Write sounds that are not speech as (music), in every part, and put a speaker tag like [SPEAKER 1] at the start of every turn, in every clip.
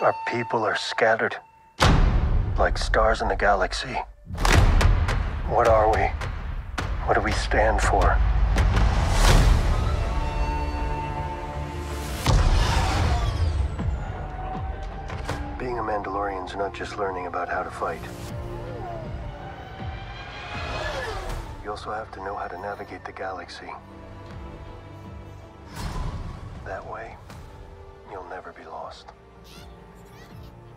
[SPEAKER 1] Our people are scattered, like stars in the galaxy. What are we? What do we stand for? Being a Mandalorian's not just learning about how to fight. You also have to know how to navigate the galaxy. That way, you'll never be lost.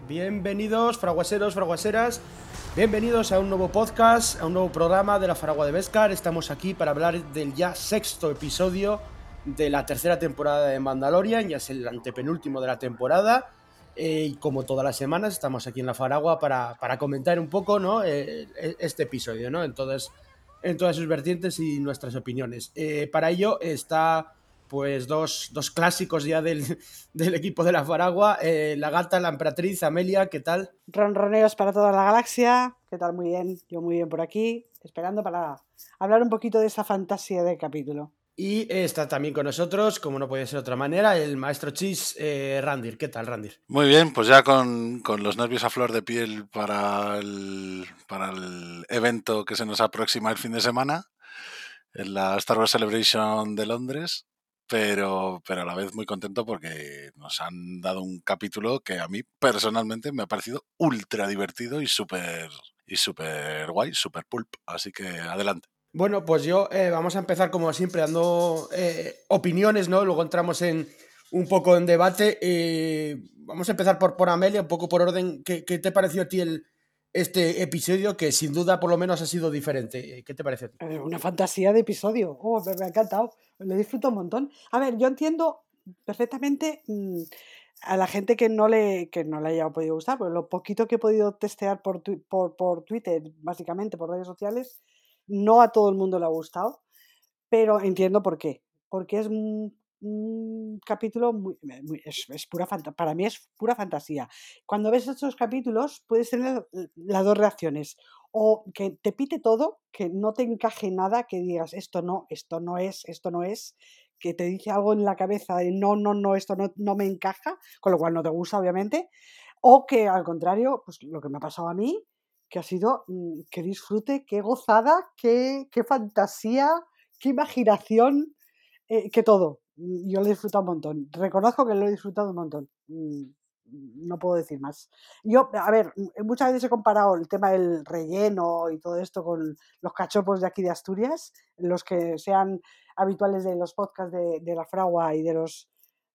[SPEAKER 2] Bienvenidos, fraguaseros, fraguaseras. Bienvenidos a un nuevo podcast, a un nuevo programa de la Faragua de Beskar. Estamos aquí para hablar del ya sexto episodio de la tercera temporada de Mandalorian, ya es el antepenúltimo de la temporada. Eh, y como todas las semanas, estamos aquí en la Faragua para, para comentar un poco ¿no? Eh, este episodio, ¿no? En todas sus vertientes y nuestras opiniones. Eh, para ello está pues dos, dos clásicos ya del, (laughs) del, equipo de la Faragua, eh, la gata, la emperatriz, Amelia, ¿qué tal?
[SPEAKER 3] Ronroneos para toda la galaxia, ¿qué tal? Muy bien, yo muy bien por aquí, esperando para hablar un poquito de esa fantasía del capítulo.
[SPEAKER 2] Y está también con nosotros, como no puede ser de otra manera, el maestro Chis, eh, Randir. ¿Qué tal, Randir?
[SPEAKER 4] Muy bien, pues ya con, con, los nervios a flor de piel para el, para el evento que se nos aproxima el fin de semana, en la Star Wars Celebration de Londres, pero, pero a la vez muy contento porque nos han dado un capítulo que a mí personalmente me ha parecido ultra divertido y súper y super guay, súper pulp. Así que adelante.
[SPEAKER 2] Bueno, pues yo eh, vamos a empezar como siempre dando eh, opiniones, ¿no? Luego entramos en un poco en debate. Eh, vamos a empezar por, por Amelia, un poco por orden. ¿Qué, qué te pareció a ti el, este episodio que sin duda por lo menos ha sido diferente? ¿Qué te pareció a ti?
[SPEAKER 3] Una fantasía de episodio. Oh, me, ha encantado. Lo disfruto un montón. A ver, yo entiendo perfectamente mmm, a la gente que no le que no le haya podido gustar, porque lo poquito que he podido testear por, por, por Twitter, básicamente por redes sociales, no a todo el mundo le ha gustado, pero entiendo por qué. Porque es un capítulo muy, muy es, pura para mí es pura fantasía. Cuando ves estos capítulos puedes tener las dos reacciones. O que te pite todo, que no te encaje nada, que digas esto no, esto no es, esto no es, que te dice algo en la cabeza de no, no, no, esto no, no me encaja, con lo cual no te gusta, obviamente. O que al contrario, pues lo que me ha pasado a mí, que ha sido mmm, que disfrute, qué gozada, qué, qué fantasía, qué imaginación, eh, que todo. Yo lo he disfrutado un montón. Reconozco que lo he disfrutado un montón. No puedo decir más. Yo, a ver, muchas veces he comparado el tema del relleno y todo esto con los cachopos de aquí de Asturias, los que sean habituales de los podcasts de, de la Fragua y de los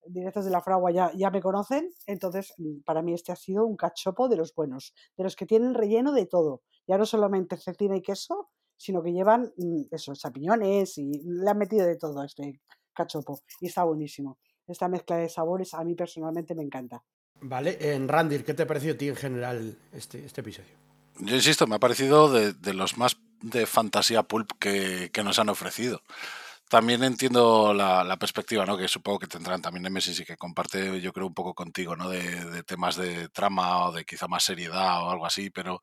[SPEAKER 3] directos de la Fragua ya, ya me conocen, entonces para mí este ha sido un cachopo de los buenos, de los que tienen relleno de todo, ya no solamente cecina y queso, sino que llevan eso, champiñones y le han metido de todo este cachopo y está buenísimo. Esta mezcla de sabores a mí personalmente me encanta.
[SPEAKER 2] Vale, en Randir, ¿qué te ha parecido a ti en general este, este episodio?
[SPEAKER 4] Yo insisto, me ha parecido de, de los más de fantasía pulp que, que nos han ofrecido también entiendo la, la, perspectiva, ¿no? Que supongo que tendrán también Nemesis y que comparte, yo creo, un poco contigo, ¿no? De, de, temas de trama o de quizá más seriedad o algo así, pero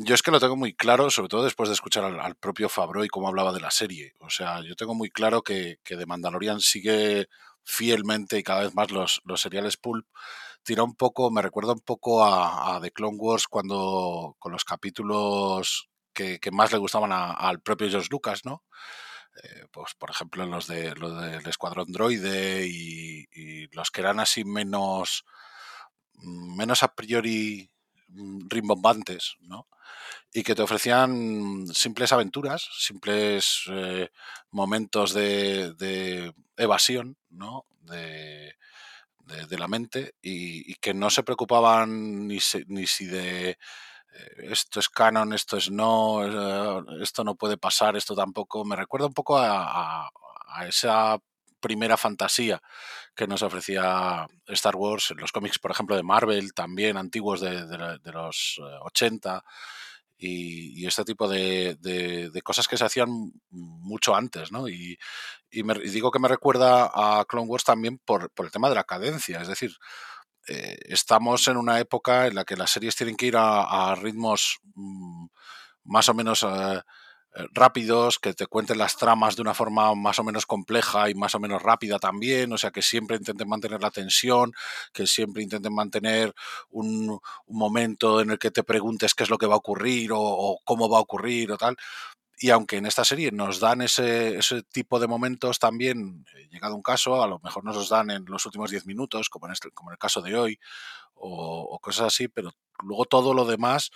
[SPEAKER 4] yo es que lo tengo muy claro, sobre todo después de escuchar al, propio Fabro y cómo hablaba de la serie. O sea, yo tengo muy claro que, que de Mandalorian sigue fielmente y cada vez más los, los seriales pulp. Tira un poco, me recuerda un poco a, a The Clone Wars cuando con los capítulos que, que más le gustaban al propio George Lucas, ¿no? Eh, pues por ejemplo los de los del escuadrón droide y, los que eran así menos menos a priori rimbombantes no y que te ofrecían simples aventuras simples eh, momentos de, de, evasión no de, de, la mente y, y, que no se preocupaban ni, si, ni si de esto es canon, esto es no, esto no puede pasar, esto tampoco. Me recuerda un poco a, a, esa primera fantasía que nos ofrecía Star Wars, los cómics, por ejemplo, de Marvel, también antiguos de, de, los 80, y, y este tipo de, de, cosas que se hacían mucho antes, ¿no? Y, y, me, digo que me recuerda a Clone Wars también por, por el tema de la cadencia, es decir, eh, estamos en una época en la que las series tienen que ir a, ritmos mmm, más o menos eh, rápidos, que te cuenten las tramas de una forma más o menos compleja y más o menos rápida también, o sea, que siempre intenten mantener la tensión, que siempre intenten mantener un, un momento en el que te preguntes qué es lo que va a ocurrir o, o cómo va a ocurrir o tal. Y aunque en esta serie nos dan ese, ese tipo de momentos también, eh, llegado un caso, a lo mejor nos los dan en los últimos 10 minutos, como en, este, como en el caso de hoy, o, o cosas así, pero luego todo lo demás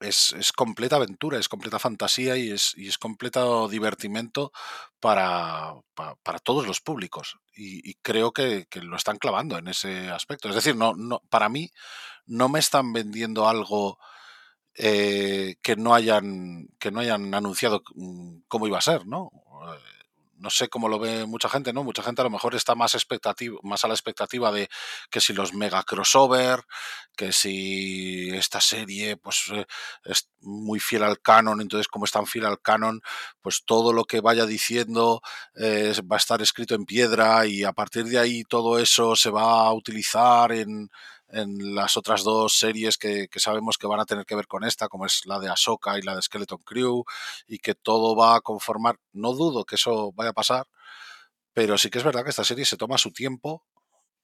[SPEAKER 4] es, es, completa aventura, es completa fantasía y es, y es completo divertimento para, para, todos los públicos. Y, y creo que, que, lo están clavando en ese aspecto. Es decir, no, no, para mí no me están vendiendo algo eh, que no hayan que no hayan anunciado mm, cómo iba a ser, ¿no? Eh, no sé cómo lo ve mucha gente, ¿no? Mucha gente a lo mejor está más expectativa, más a la expectativa de que si los mega crossover, que si esta serie pues eh, es muy fiel al canon, entonces como es tan fiel al canon, pues todo lo que vaya diciendo eh, va a estar escrito en piedra y a partir de ahí todo eso se va a utilizar en, en las otras dos series que, sabemos que van a tener que ver con esta, como es la de Ahsoka y la de Skeleton Crew, y que todo va a conformar. No dudo que eso vaya a pasar, pero sí que es verdad que esta serie se toma su tiempo,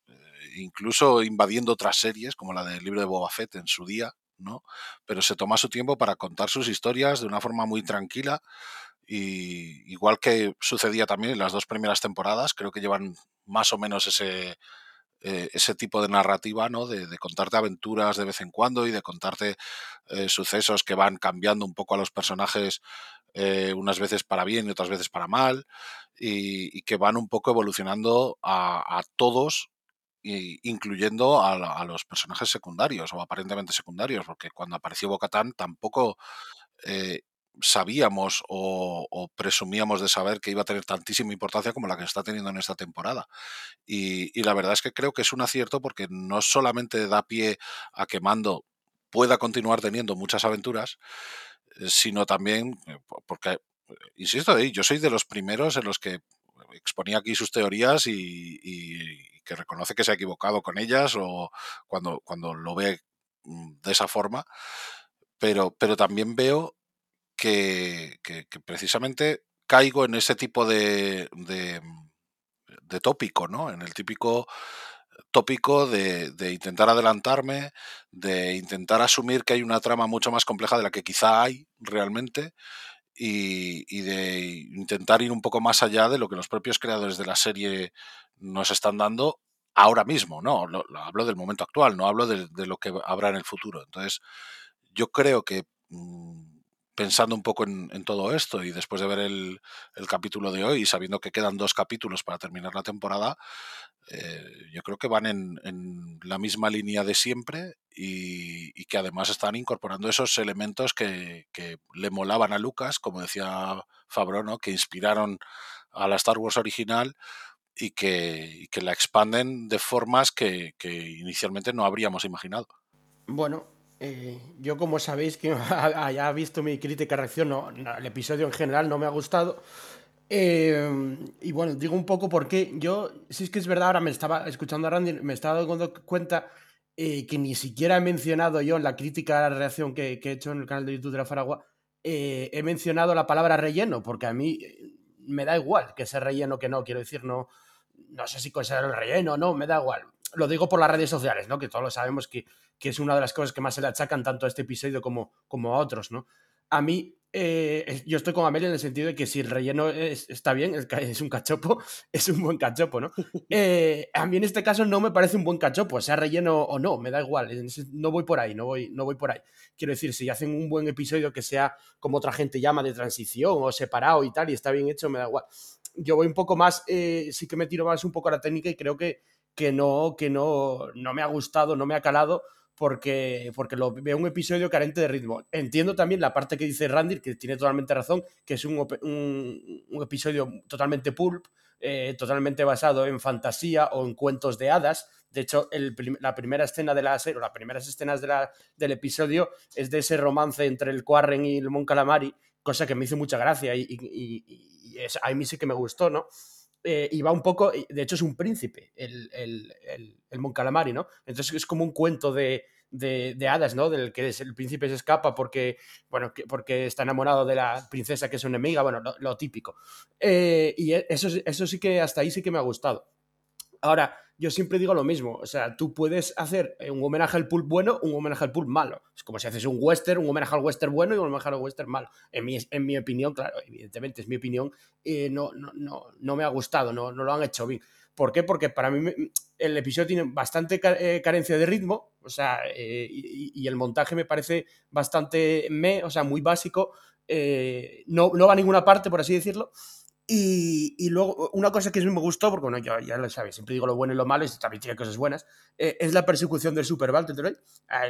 [SPEAKER 4] eh, incluso invadiendo otras series, como la del libro de Boba Fett en su día, ¿no? Pero se toma su tiempo para contar sus historias de una forma muy tranquila. Y igual que sucedía también en las dos primeras temporadas, creo que llevan más o menos ese, eh, ese tipo de narrativa, ¿no? De, contarte aventuras de vez en cuando y de contarte eh, sucesos que van cambiando un poco a los personajes eh, unas veces para bien y otras veces para mal y, que van un poco evolucionando a, todos y, incluyendo a, a, los personajes secundarios o aparentemente secundarios, porque cuando apareció Bocatán tampoco sabíamos o, presumíamos de saber que iba a tener tantísima importancia como la que está teniendo en esta temporada. Y, y, la verdad es que creo que es un acierto porque no solamente da pie a que Mando pueda continuar teniendo muchas aventuras, eh, sino también eh, porque, eh, insisto, yo soy de los primeros en los que exponía aquí sus teorías y, y que reconoce que se ha equivocado con ellas o cuando, cuando lo ve mm, de esa forma. Pero, pero también veo que, que, que, precisamente caigo en ese tipo de, de, de, tópico, ¿no? En el típico tópico de, de, intentar adelantarme, de intentar asumir que hay una trama mucho más compleja de la que quizá hay realmente y, y de intentar ir un poco más allá de lo que los propios creadores de la serie nos están dando ahora mismo, ¿no? Lo, lo hablo del momento actual, no hablo de, de, lo que habrá en el futuro. Entonces, yo creo que mmm, pensando un poco en, todo esto y después de ver el, capítulo de hoy y sabiendo que quedan dos capítulos para terminar la temporada, eh, yo creo que van en, la misma línea de siempre y, que además están incorporando esos elementos que, le molaban a Lucas, como decía Fabro, ¿no? que inspiraron a la Star Wars original y que, y que la expanden de formas que, que inicialmente no habríamos imaginado.
[SPEAKER 2] Bueno, eh, yo, como sabéis, que (laughs) haya visto mi crítica reacción, no, no, el episodio en general no me ha gustado. Eh, y bueno, digo un poco por qué. Yo, si es que es verdad, ahora me estaba escuchando a Randy, me estaba dando cuenta eh, que ni siquiera he mencionado yo en la crítica a la reacción que, que he hecho en el canal de YouTube de la Faragua, eh, he mencionado la palabra relleno, porque a mí me da igual que sea relleno que no, quiero decir, no, no sé si considero el relleno o no, me da igual. Lo digo por las redes sociales, ¿no? Que todos lo sabemos que que es una de las cosas que más se le achacan tanto a este episodio como, como a otros, ¿no? A mí, eh, yo estoy con Amelia en el sentido de que si el relleno es, está bien, (laughs) es un cachopo, (laughs) es un buen cachopo, ¿no? (laughs) Eh, a mí en este caso no me parece un buen cachopo, sea relleno o no, me da igual, no voy por ahí, no voy, no voy por ahí. Quiero decir, si hacen un buen episodio que sea como otra gente llama de transición o separado y tal, y está bien hecho, me da igual. Yo voy un poco más, eh, sí que me tiro más un poco a la técnica y creo que, que no, que no, no me ha gustado, no me ha calado, porque, porque lo veo un episodio carente de ritmo. Entiendo también la parte que dice Randy, que tiene totalmente razón, que es un, un, episodio totalmente pulp, eh, totalmente basado en fantasía o en cuentos de hadas. De hecho, el, la primera escena de la serie, o las primeras escenas de del episodio, es de ese romance entre el Quarren y el Mon Calamari, cosa que me hizo mucha gracia y, y, y, y es, a mí sí que me gustó, ¿no? Eh, y va un poco, de hecho es un príncipe, el, el, el, el Mon Calamari, ¿no? Entonces es como un cuento de, de, de, hadas, ¿no? Del que el príncipe se escapa porque, bueno, que, porque está enamorado de la princesa que es su enemiga, bueno, lo, típico. Eh, y eso, eso sí que hasta ahí sí que me ha gustado. Ahora, yo siempre digo lo mismo, o sea, tú puedes hacer un homenaje al pulp bueno, un homenaje al pulp malo. Es como si haces un western, un homenaje al western bueno y un homenaje al western malo. En mi, en mi opinión, claro, evidentemente es mi opinión, eh, no, no, no, no, me ha gustado, no, no lo han hecho bien. ¿Por qué? Porque para mí el episodio tiene bastante eh, carencia de ritmo, o sea, eh, y, el montaje me parece bastante me, o sea, muy básico, no, no va a ninguna parte, por así decirlo. Y, luego, una cosa que a mí me gustó, porque bueno, ya, lo sabes, siempre digo lo bueno y lo malo, y también tiene cosas buenas, eh, es la persecución del Super Valtteri.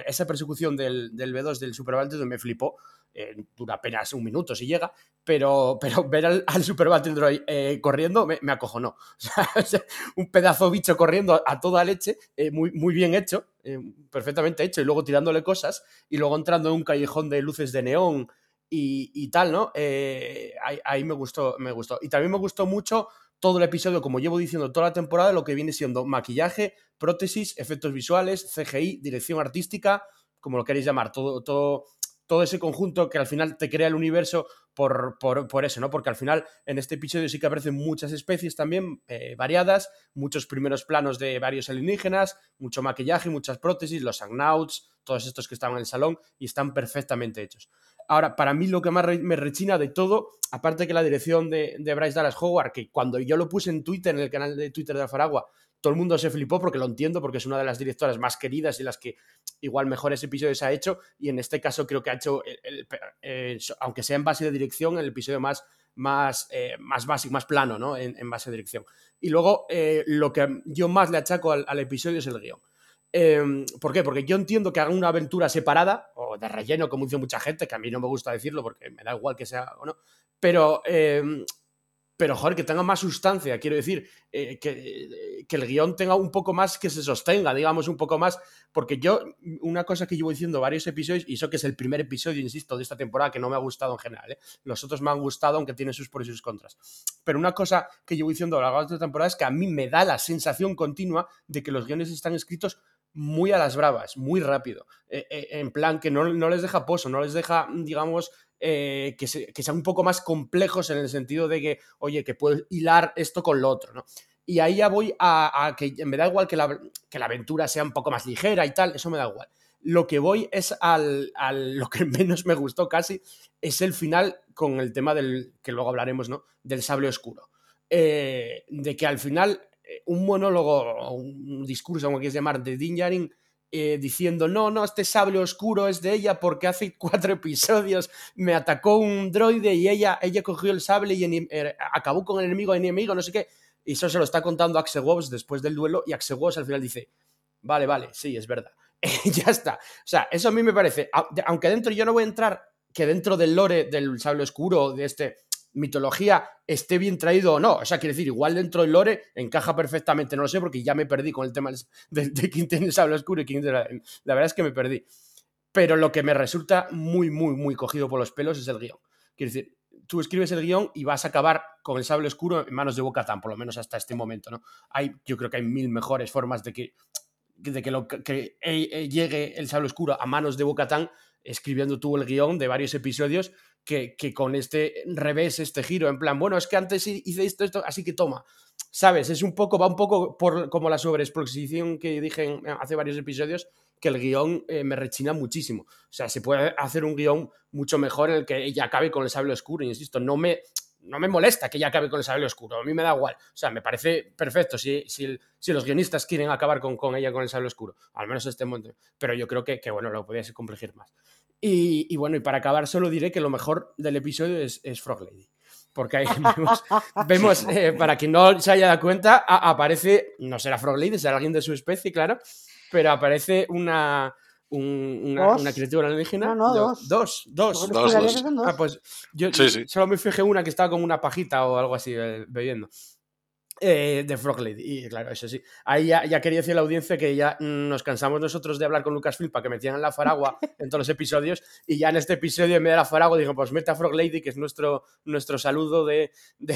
[SPEAKER 2] Esa persecución del, del B2 del Super Valtteri me flipó. Eh, dura apenas un minuto si llega, pero, pero (laughs) ver al, al Super Valtteri eh, corriendo me, me acojonó. (laughs) Un pedazo bicho corriendo a, toda leche, eh, muy, muy bien hecho, eh, perfectamente hecho, y luego tirándole cosas, y luego entrando en un callejón de luces de neón y, tal, ¿no? Eh, ahí, ahí, me gustó, me gustó. Y también me gustó mucho todo el episodio, como llevo diciendo toda la temporada, lo que viene siendo maquillaje, prótesis, efectos visuales, CGI, dirección artística, como lo queréis llamar, todo, todo, todo ese conjunto que al final te crea el universo por, por, por, eso, ¿no? Porque al final en este episodio sí que aparecen muchas especies también eh, variadas, muchos primeros planos de varios alienígenas, mucho maquillaje, muchas prótesis, los agnauts, todos estos que estaban en el salón y están perfectamente hechos. Ahora, para mí lo que más me rechina de todo, aparte que la dirección de, Bryce Dallas Howard, que cuando yo lo puse en Twitter, en el canal de Twitter de Alfaragua, todo el mundo se flipó porque lo entiendo, porque es una de las directoras más queridas y las que igual mejores episodios ha hecho, y en este caso creo que ha hecho, eh, aunque sea en base de dirección, el episodio más, más, eh, más básico, más plano, ¿no? En, en base de dirección. Y luego, eh, lo que yo más le achaco al, al episodio es el guion. Eh, ¿Por qué? Porque yo entiendo que hagan una aventura separada o de relleno, como dice mucha gente, que a mí no me gusta decirlo porque me da igual que sea o no, pero, eh, pero joder, que tenga más sustancia, quiero decir, eh, que, que, el guion tenga un poco más, que se sostenga, digamos, un poco más, porque yo, una cosa que llevo diciendo varios episodios, y eso que es el primer episodio, insisto, de esta temporada, que no me ha gustado en general, ¿eh? los otros me han gustado, aunque tienen sus pros y sus contras, pero una cosa que llevo diciendo a lo largo de esta temporada es que a mí me da la sensación continua de que los guiones están escritos muy a las bravas, muy rápido. Eh, eh, en plan, que no, no, les deja pozo, no les deja, digamos, eh, que, se, que, sean un poco más complejos en el sentido de que, oye, que puedo hilar esto con lo otro, ¿no? Y ahí ya voy a, que me da igual que la, que la, aventura sea un poco más ligera y tal, eso me da igual. Lo que voy es al, al, (laughs) lo que menos me gustó casi, es el final con el tema del, que luego hablaremos, ¿no? Del sable oscuro. De que al final un monólogo, un discurso, como quieres llamar, de Din eh, diciendo, no, no, este sable oscuro es de ella porque hace (laughs) cuatro episodios me atacó un droide y ella, ella cogió el sable y eh, acabó con el enemigo enemigo, no sé qué. Y eso se lo está contando Axe Wobbs después del duelo y Axe Wobbs al final dice, vale, vale, sí, es verdad. (laughs) ya está. O sea, eso a mí me parece, aunque dentro yo no voy a entrar, que dentro del lore del sable oscuro, de este mitología esté bien traído o no. O sea, quiere decir, igual dentro del lore encaja perfectamente, no lo sé, porque ya me perdí con el tema de, de quién tiene el sable oscuro quién tiene la, verdad es que me perdí. Pero lo que me resulta muy, muy, muy cogido por los pelos es el guion. Quiere decir, tú escribes el guion y vas a acabar con el sable oscuro en manos de Bocatán, por lo menos hasta este momento, ¿no? Hay, yo creo que hay mil mejores formas de que, de que, lo, que llegue el sable oscuro a manos de Bocatán escribiendo tú el guion de varios episodios que, con este revés, este giro, en plan, bueno, es que antes hice esto, esto, así que toma. ¿Sabes? Es un poco, va un poco por como la sobreexposición que dije hace varios episodios, que el guion eh, me rechina muchísimo. O sea, se puede hacer un guion mucho mejor en el que ella acabe con el sable oscuro, insisto, no me, no me molesta que ella acabe con el sable oscuro, a mí me da igual. O sea, me parece perfecto si, si, los guionistas quieren acabar con, con, ella con el sable oscuro, al menos este momento. Pero yo creo que, que bueno, lo podría complejir más. Y, y, bueno, y para acabar solo diré que lo mejor del episodio es, es Frog Lady. Porque ahí (laughs) vemos, (laughs) vemos eh, para quien no se haya dado cuenta, a, aparece, no será Frog Lady, será alguien de su especie, claro, pero aparece una, un, una, una, criatura alienígena.
[SPEAKER 3] No, no, dos.
[SPEAKER 2] Dos, dos.
[SPEAKER 4] dos, dos.
[SPEAKER 2] Ah, pues yo
[SPEAKER 4] sí, sí.
[SPEAKER 2] solo me fijé una que estaba con una pajita o algo así bebiendo. Eh, de Frog Lady. Y claro, eso sí. Ahí ya, ya, quería decir la audiencia que ya nos cansamos nosotros de hablar con Lucasfilm para que metieran la Faragua (laughs) en todos los episodios. Y ya en este episodio, en medio de la Faragua, digo, pues mete a Frog Lady, que es nuestro, nuestro saludo de, de,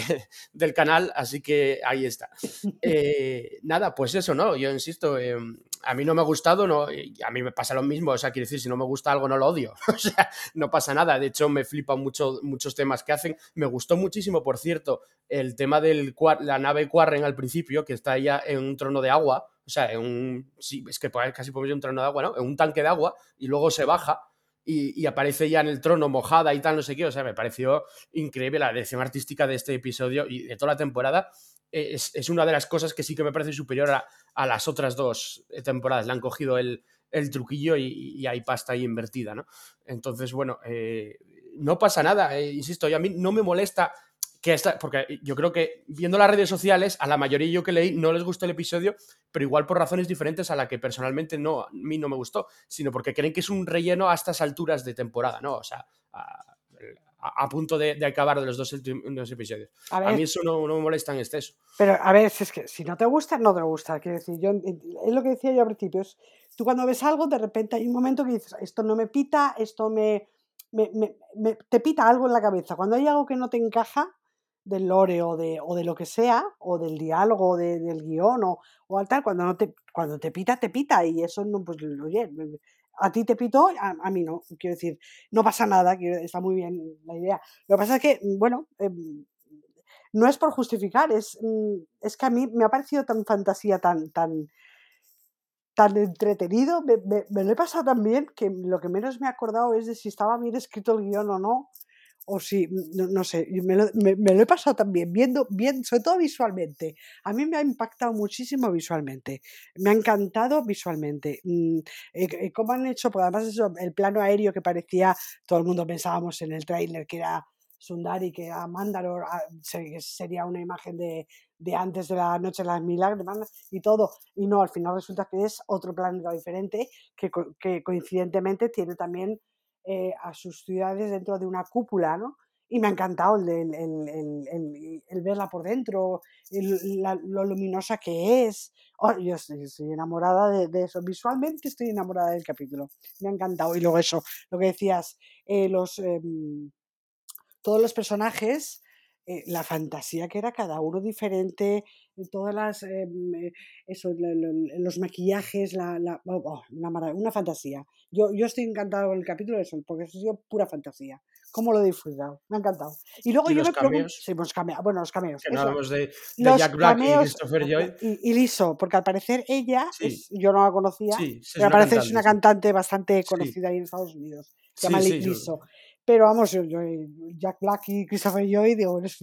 [SPEAKER 2] del canal. Así que ahí está. (laughs) Eh, nada, pues eso, ¿no? Yo insisto, eh, a mí no me ha gustado, no, a mí me pasa lo mismo. O sea, quiero decir, si no me gusta algo, no lo odio. (laughs) o sea, no pasa nada. De hecho, me flipan mucho, muchos temas que hacen. Me gustó muchísimo, por cierto, el tema de la nave Quarren al principio, que está ya en un trono de agua, o sea, en un, es que casi podemos decir un trono de agua, ¿no? En un tanque de agua y luego se baja y, aparece ya en el trono mojada y tal, no sé qué, o sea, me pareció increíble la dirección artística de este episodio y de toda la temporada. Es, es una de las cosas que sí que me parece superior a, las otras dos temporadas. Le han cogido el, el truquillo y, hay pasta ahí invertida, ¿no? Entonces, bueno, eh, no pasa nada, eh, insisto, yo a mí no me molesta que esta, porque yo creo que viendo las redes sociales, a la mayoría yo que leí no les gustó el episodio, pero igual por razones diferentes a la que personalmente no, a mí no me gustó, sino porque creen que es un relleno a estas alturas de temporada, ¿no? O sea, punto de, acabar de los dos, episodios. A, mí eso no, me molesta en exceso.
[SPEAKER 3] Pero a ver, es que si no te gusta, no te gusta. Quiero decir, yo, es lo que decía yo al principio, es, tú cuando ves algo, de repente hay un momento que dices, esto no me pita, esto me te pita algo en la cabeza. Cuando hay algo que no te encaja, del lore o de, o de lo que sea, o del diálogo, del guion, o, o al tal, cuando, no te, cuando te pita, te pita, y eso no, pues, oye, a ti te pitó, a, mí no, quiero decir, no pasa nada, está muy bien la idea. Lo que pasa es que, mm, bueno, em, no es por justificar, es, mm, es que a mí me ha parecido tan fantasía, tan, tan, tan entretenido, me, me, lo he pasado tan bien que lo que menos me he acordado es de si estaba bien escrito el guion o no, o si, no, sé, me lo, he pasado también, viendo, bien, sobre todo visualmente. A mí me ha impactado muchísimo visualmente, me ha encantado visualmente. Mm, eh, eh, ¿Cómo han hecho? Porque además eso, el plano aéreo que parecía, todo el mundo pensábamos en el tráiler que era Sundari, que era Mandalor, ah, sería una imagen de, de antes de la Noche de las Milagros y todo. Y no, al final resulta que es otro planeta diferente que, que coincidentemente tiene también eh, a sus ciudades dentro de una cúpula, ¿no? Y me ha encantado el, verla por dentro, lo luminosa que es. Oh, yo estoy, enamorada de, eso. Visualmente estoy enamorada del capítulo. Me ha encantado. Y luego eso, lo que decías, eh, los, em, todos los personajes eh, la fantasía que era cada uno diferente, todas las, em, eh, eso, los maquillajes, la, oh, oh, una, una, fantasía. Yo, yo estoy encantado con el capítulo de eso, porque eso ha sido pura fantasía. ¿Cómo lo he disfrutado? Me ha encantado. Y luego yo
[SPEAKER 2] los
[SPEAKER 3] me pregunto. Sí, pues bueno, los cameos.
[SPEAKER 2] Que no hablamos de, de Jack Black y Christopher Joy.
[SPEAKER 3] Y, Liso, porque al parecer ella, yo no la conocía, pero al parecer es una cantante bastante conocida ahí en Estados Unidos. Se llama Liso. Pero vamos, yo, Jack Black y Christopher Joy, digo, es,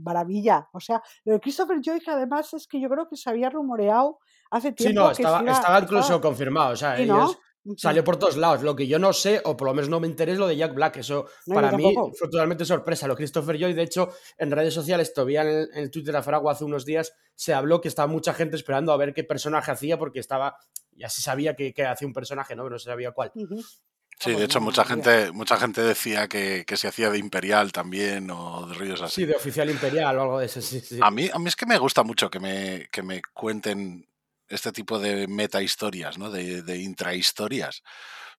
[SPEAKER 3] maravilla. O sea, lo de Christopher Joy, que además es que yo creo que se había rumoreado hace tiempo.
[SPEAKER 2] Sí, no, estaba, estaba incluso confirmado. O sea, ellos, salió por todos lados. Lo que yo no sé, o por lo menos no me interesa, es lo de Jack Black. Eso para mí fue totalmente sorpresa. Lo de Christopher Joy, de hecho, en redes sociales, todavía en el, Twitter de Faragua hace unos días, se habló que estaba mucha gente esperando a ver qué personaje hacía, porque estaba. Ya se sabía que, hacía un personaje, ¿no? Pero no se sabía cuál.
[SPEAKER 4] Sí, de hecho mucha gente, mucha gente decía que, se hacía de imperial también o de ríos así.
[SPEAKER 2] Sí, de oficial imperial o algo de eso, sí,
[SPEAKER 4] A mí, a mí es que me gusta mucho que me, que me cuenten este tipo de meta historias, ¿no? De, de intrahistorias.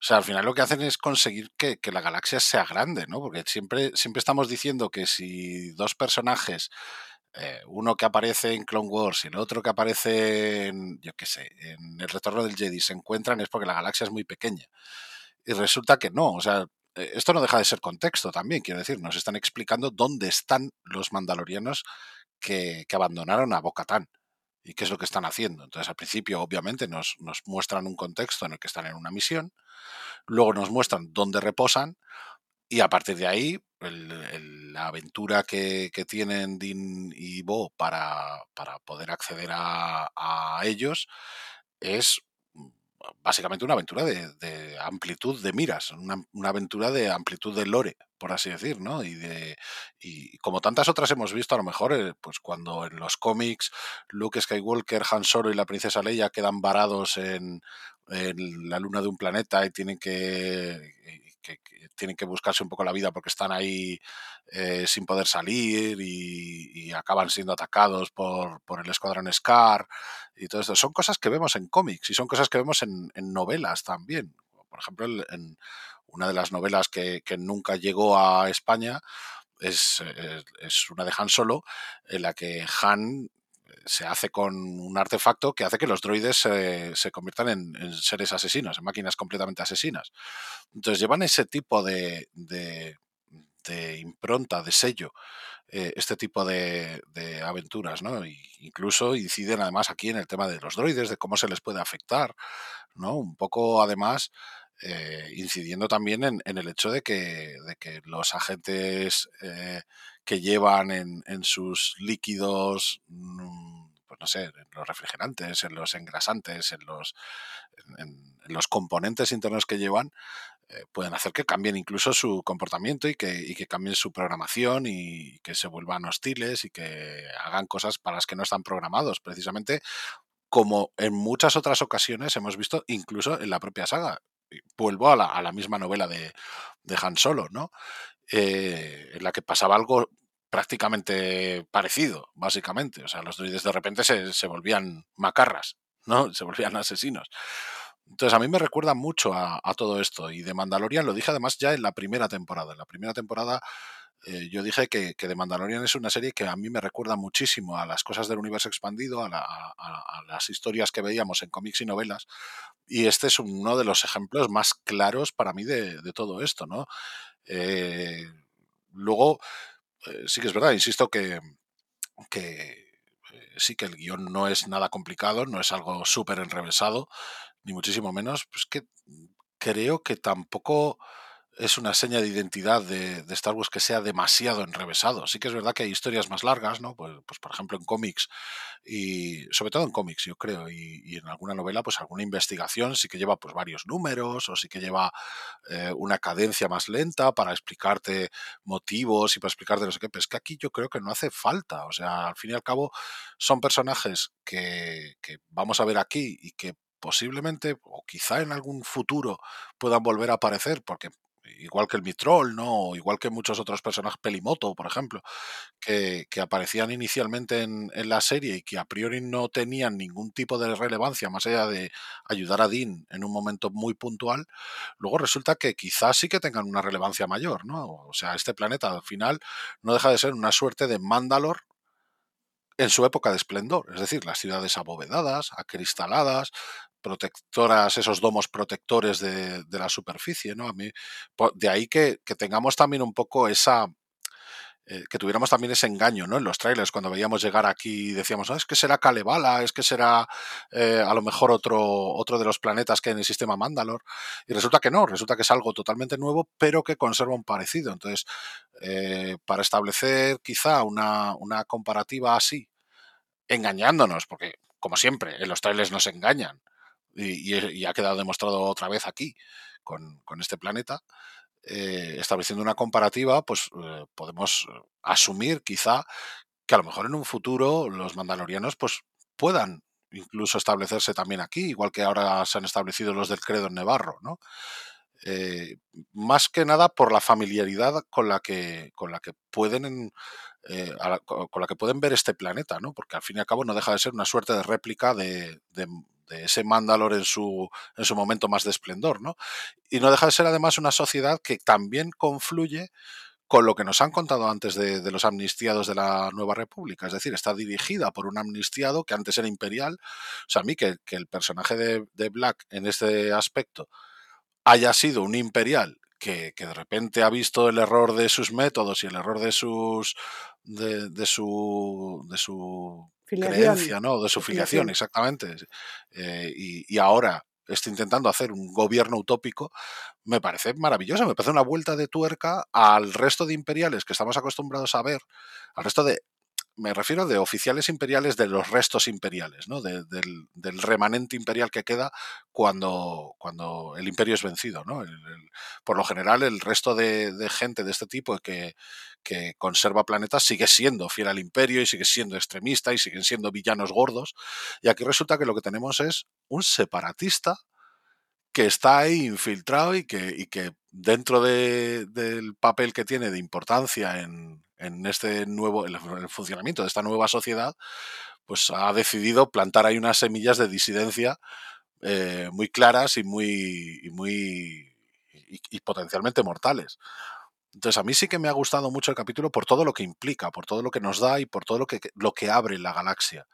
[SPEAKER 4] O sea, al final lo que hacen es conseguir que, la galaxia sea grande, ¿no? Porque siempre, siempre estamos diciendo que si dos personajes eh, uno que aparece en Clone Wars y el otro que aparece en, yo qué sé, en El Retorno del Jedi se encuentran es porque la galaxia es muy pequeña. Y resulta que no, o sea, eh, esto no deja de ser contexto también, quiero decir, nos están explicando dónde están los mandalorianos que, abandonaron a Bocatán y qué es lo que están haciendo. Entonces, al principio, obviamente, nos, nos, muestran un contexto en el que están en una misión, luego nos muestran dónde reposan, y a partir de ahí, la aventura que, tienen Dean y Bo para, para poder acceder a, a ellos es básicamente una aventura de, amplitud de miras, una, aventura de amplitud de lore, por así decir, ¿no? Y, de, y como tantas otras hemos visto, a lo mejor, eh, pues cuando en los cómics Luke Skywalker, Han Solo y la princesa Leia quedan varados en, la luna de un planeta y tienen que, tienen que buscarse un poco la vida porque están ahí eh, sin poder salir y, acaban siendo atacados por, el escuadrón Scar y todo esto. Son cosas que vemos en cómics y son cosas que vemos en, novelas también. Por ejemplo, en una de las novelas que, nunca llegó a España es, es, una de Han Solo, en la que Han se hace con un artefacto que hace que los droides se conviertan en, seres asesinos, en máquinas completamente asesinas. Entonces llevan ese tipo de, de, impronta, de sello, eh, este tipo de, aventuras, ¿no? incluso inciden además aquí en el tema de los droides, de cómo se les puede afectar, ¿no? Un poco además eh, incidiendo también en, el hecho de que, de que los agentes eh, que llevan en, sus líquidos, mm, pues no sé, en los refrigerantes, en los engrasantes, en los, en, los componentes internos que llevan, eh, pueden hacer que cambien incluso su comportamiento y que, y que cambien su programación y que se vuelvan hostiles y que hagan cosas para las que no están programados, precisamente como en muchas otras ocasiones hemos visto incluso en la propia saga. Vuelvo a la, a la misma novela de, de Han Solo, ¿no? Eh, en la que pasaba algo prácticamente parecido, básicamente. O sea, los droides de repente se, volvían macarras, ¿no? (laughs) Se volvían asesinos. Entonces a mí me recuerda mucho a, todo esto. Y de Mandalorian lo dije además ya en la primera temporada. En la primera temporada eh, yo dije que, que, The Mandalorian es una serie que a mí me recuerda muchísimo a las cosas del universo expandido, a, las historias que veíamos en cómics y novelas. Y este es uno de los ejemplos más claros para mí de, de todo esto, ¿no? Eh, luego, eh, sí que es verdad, insisto que, que eh, sí que el guion no es nada complicado, no es algo súper enrevesado, ni muchísimo menos, pues que creo que tampoco es una seña de identidad de, Star Wars que sea demasiado enrevesado. Sí que es verdad que hay historias más largas, ¿no? Pues, pues por ejemplo en cómics, y sobre todo en cómics, yo creo, y, en alguna novela, pues alguna investigación sí que lleva pues varios números, o sí que lleva eh, una cadencia más lenta para explicarte motivos y para explicarte no sé qué, pero es que aquí yo creo que no hace falta. O sea, al fin y al cabo, son personajes que, que vamos a ver aquí y que posiblemente o quizá en algún futuro puedan volver a aparecer porque igual que el Mitrol, ¿no? igual que muchos otros personajes, Pelimoto, por ejemplo, que, aparecían inicialmente en, la serie y que a priori no tenían ningún tipo de relevancia más allá de ayudar a Dean en un momento muy puntual, luego resulta que quizás sí que tengan una relevancia mayor, ¿no? O sea, este planeta al final no deja de ser una suerte de Mandalor en su época de esplendor, es decir, las ciudades abovedadas, acristaladas, protectoras, esos domos protectores de, la superficie, ¿no? A mí, de ahí que, tengamos también un poco esa, eh, que tuviéramos también ese engaño, ¿no? En los trailers, cuando veíamos llegar aquí, decíamos, es que será Kalevala, es que será eh, a lo mejor otro, otro de los planetas que hay en el sistema Mandalor. Y resulta que no, resulta que es algo totalmente nuevo, pero que conserva un parecido. Entonces, eh, para establecer quizá una, una comparativa así, engañándonos, porque como siempre, en los trailers nos engañan, y, ha quedado demostrado otra vez aquí con, este planeta, eh, estableciendo una comparativa, pues eh, podemos eh, asumir quizá que a lo mejor en un futuro los mandalorianos pues puedan incluso establecerse también aquí, igual que ahora se han establecido los del credo en Nevarro, ¿no? más que nada por la familiaridad con la que, con la que pueden con la que pueden ver este planeta, ¿no? Porque al fin y al cabo no deja de ser una suerte de réplica de, de ese Mandalor en su, en su momento más de esplendor, ¿no? Y no deja de ser además una sociedad que también confluye con lo que nos han contado antes de, los amnistiados de la Nueva República. Es decir, está dirigida por un amnistiado que antes era imperial. O sea, a mí que, el personaje de, Black en este aspecto haya sido un imperial que, de repente ha visto el error de sus métodos y el error de sus de, de su de su creencia, ¿no? De su filiación, exactamente. Eh, y, ahora está intentando hacer un gobierno utópico, me parece maravilloso, me parece una vuelta de tuerca al resto de imperiales que estamos acostumbrados a ver, al resto de me refiero de oficiales imperiales de los restos imperiales, ¿no? del, remanente imperial que queda cuando, cuando el imperio es vencido. ¿no? por lo general, el resto de, gente de este tipo que, que, conserva planetas sigue siendo fiel al imperio y sigue siendo extremista y siguen siendo villanos gordos. Y aquí resulta que lo que tenemos es un separatista que está ahí infiltrado y que, y que dentro de, del papel que tiene de importancia en, en este nuevo, en el funcionamiento de esta nueva sociedad, pues ha decidido plantar ahí unas semillas de disidencia eh, muy claras y muy, y muy y potencialmente mortales. Entonces, a mí sí que me ha gustado mucho el capítulo por todo lo que implica, por todo lo que nos da y por todo lo que, lo que abre la galaxia.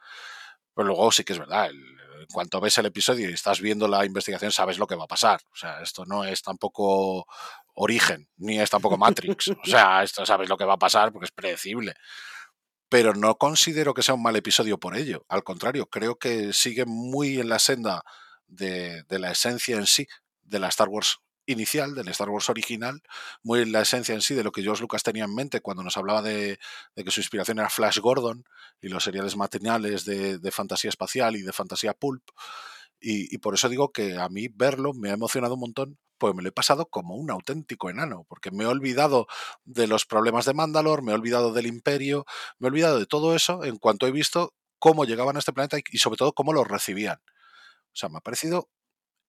[SPEAKER 4] Pero luego sí que es verdad, el, en cuanto ves el episodio y estás viendo la investigación, sabes lo que va a pasar. O sea, esto no es tampoco Origen, ni es tampoco Matrix. O sea, esto sabes lo que va a pasar porque es predecible. Pero no considero que sea un mal episodio por ello. Al contrario, creo que sigue muy en la senda de, de la esencia en sí de la Star Wars inicial, del Star Wars original, muy la esencia en sí de lo que George Lucas tenía en mente cuando nos hablaba de, que su inspiración era Flash Gordon y los seriales matinales de, fantasía espacial y de fantasía pulp. Y, y, por eso digo que a mí verlo me ha emocionado un montón, pues me lo he pasado como un auténtico enano, porque me he olvidado de los problemas de Mandalor, me he olvidado del imperio, me he olvidado de todo eso en cuanto he visto cómo llegaban a este planeta y, y sobre todo cómo los recibían. O sea, me ha parecido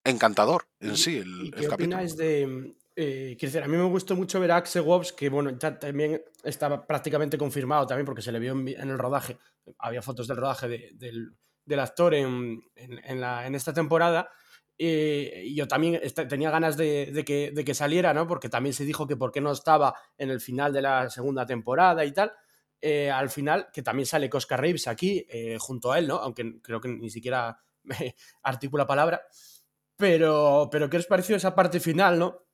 [SPEAKER 4] encantador en sí el,
[SPEAKER 2] ¿Y qué
[SPEAKER 4] el
[SPEAKER 2] opináis de... Eh, quiero decir, a mí me gustó mucho ver a Axe Wobbs, que bueno, ya también estaba prácticamente confirmado también porque se le vio en, en el rodaje, había fotos del rodaje de, del, del, actor en, en, en, la, en esta temporada, eh, yo también tenía ganas de, de, que, de, que, saliera, ¿no? Porque también se dijo que por qué no estaba en el final de la segunda temporada y tal. Eh, al final, que también sale Oscar Reeves aquí, eh, junto a él, ¿no? Aunque creo que ni siquiera (laughs) articula palabra. Pero, pero, ¿qué os pareció esa parte final, no?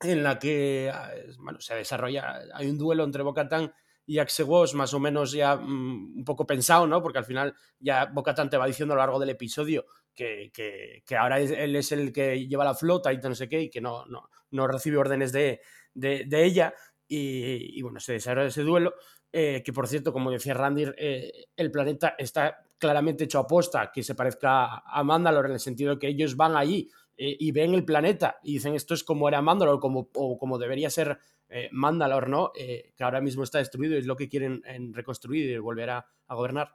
[SPEAKER 2] En la que, bueno, se desarrolla, hay un duelo entre Bocatán y Axe más o menos ya mmm, un poco pensado, ¿no? Porque al final ya Bocatán te va diciendo a lo largo del episodio que, que, ahora él es el que lleva la flota y no sé qué, y que no, no, no recibe órdenes de, de, ella. Y, y, bueno, se desarrolla ese duelo. Eh, que por cierto, como decía Randir, eh, el planeta está claramente hecho a posta que se parezca a Mandalore en el sentido que ellos van allí eh, y ven el planeta y dicen esto es como era Mandalore como, o como debería ser eh, Mandalore, ¿no? Eh, que ahora mismo está destruido y es lo que quieren en reconstruir y volver a gobernar.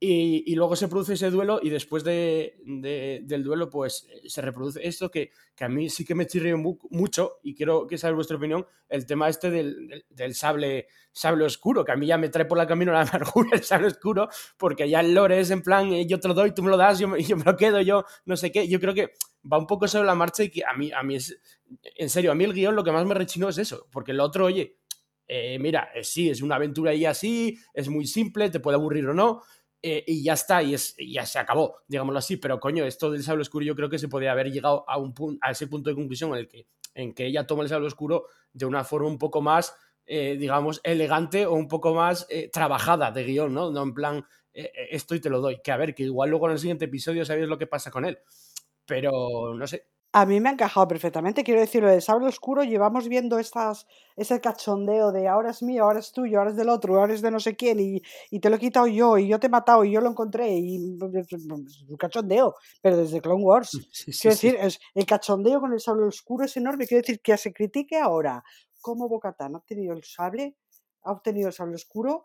[SPEAKER 2] Y, y, luego se produce ese duelo y después de, de, del duelo pues se reproduce esto que, que, a mí sí que me chirrió mucho y quiero que saber vuestra opinión, el tema este del, del, del, sable, sable oscuro, que a mí ya me trae por la camino la (laughs) amargura el sable oscuro, porque ya el lore es en plan, eh, yo te lo doy, tú me lo das, yo, (laughs) yo me lo quedo, yo no sé qué, yo creo que va un poco sobre la marcha y que a mí, a mí es, en serio, a mí el guion lo que más me rechinó es eso, porque el otro, oye, eh, mira, eh, sí, es una aventura y así, es muy simple, te puede aburrir o no, eh, y ya está, y, es, ya se acabó, digámoslo así, pero coño, esto del sable oscuro yo creo que se podría haber llegado a, un punto, a ese punto de conclusión en el que, en que ella toma el sable oscuro de una forma un poco más, eh, digamos, elegante o un poco más eh, trabajada de guion, ¿no? No en plan, esto y te lo doy, que a ver, que igual luego en el siguiente episodio sabéis lo que pasa con él, pero no sé,
[SPEAKER 3] a mí me ha encajado perfectamente. Quiero decir, lo del sable oscuro, llevamos viendo estas, ese cachondeo de ahora es mío, ahora es tuyo, ahora es del otro, ahora es de no sé quién, y, y te lo he quitado yo, y yo te he matado, y yo lo encontré, y (laughs) un cachondeo, pero desde Clone Wars. (laughs) Sí, sí, quiero sí. decir, es, el cachondeo con el sable oscuro es enorme. Quiero decir, que se critique ahora cómo Bocatán ha obtenido el sable, ha obtenido el sable oscuro,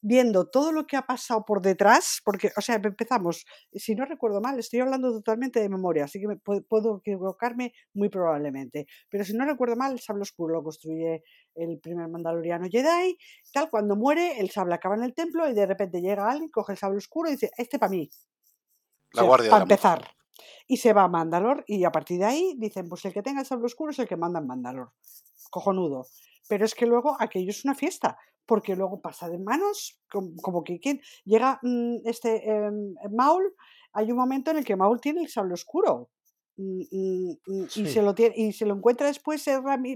[SPEAKER 3] viendo todo lo que ha pasado por detrás, porque, o sea, empezamos, si no recuerdo mal, estoy hablando totalmente de memoria, así que me, puedo equivocarme muy probablemente, pero si no recuerdo mal, el sable oscuro lo construye el primer mandaloriano Jedi, tal, cuando muere, el sable acaba en el templo y de repente llega alguien, coge el sable oscuro y dice, este para mí.
[SPEAKER 4] La o sea, guardia.
[SPEAKER 3] Para empezar. Mujer. Y se va a Mandalor y a partir de ahí dicen, pues el que tenga el sable oscuro es el que manda en Mandalor. Cojonudo. Pero es que luego aquello es una fiesta, porque luego pasa de manos, como, como que llega mmm, este eh, Maul, hay un momento en el que Maul tiene el sable oscuro. Y, y, y, sí. y, se lo tiene, y se lo encuentra después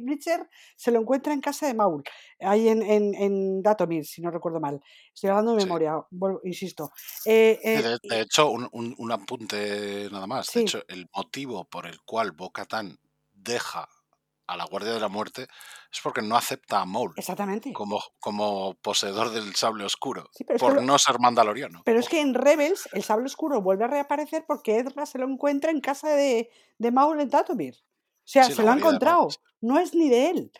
[SPEAKER 3] Blitzer, se lo encuentra en casa de Maul, ahí en, en, en Datomir, si no recuerdo mal. Estoy hablando de memoria, sí. bueno, insisto. Eh,
[SPEAKER 4] eh, de, de, hecho, un, un, un, apunte nada más. Sí. De hecho, el motivo por el cual Bo-Katan deja a la Guardia de la Muerte es porque no acepta a Maul
[SPEAKER 3] Exactamente.
[SPEAKER 4] Como, como poseedor del sable oscuro, sí, por no ser mandaloriano.
[SPEAKER 3] Pero es que en Rebels el sable oscuro vuelve a reaparecer porque Ezra se lo encuentra en casa de, de Maul en Datomir. O sea, sí, se lo ha encontrado, no es ni de él.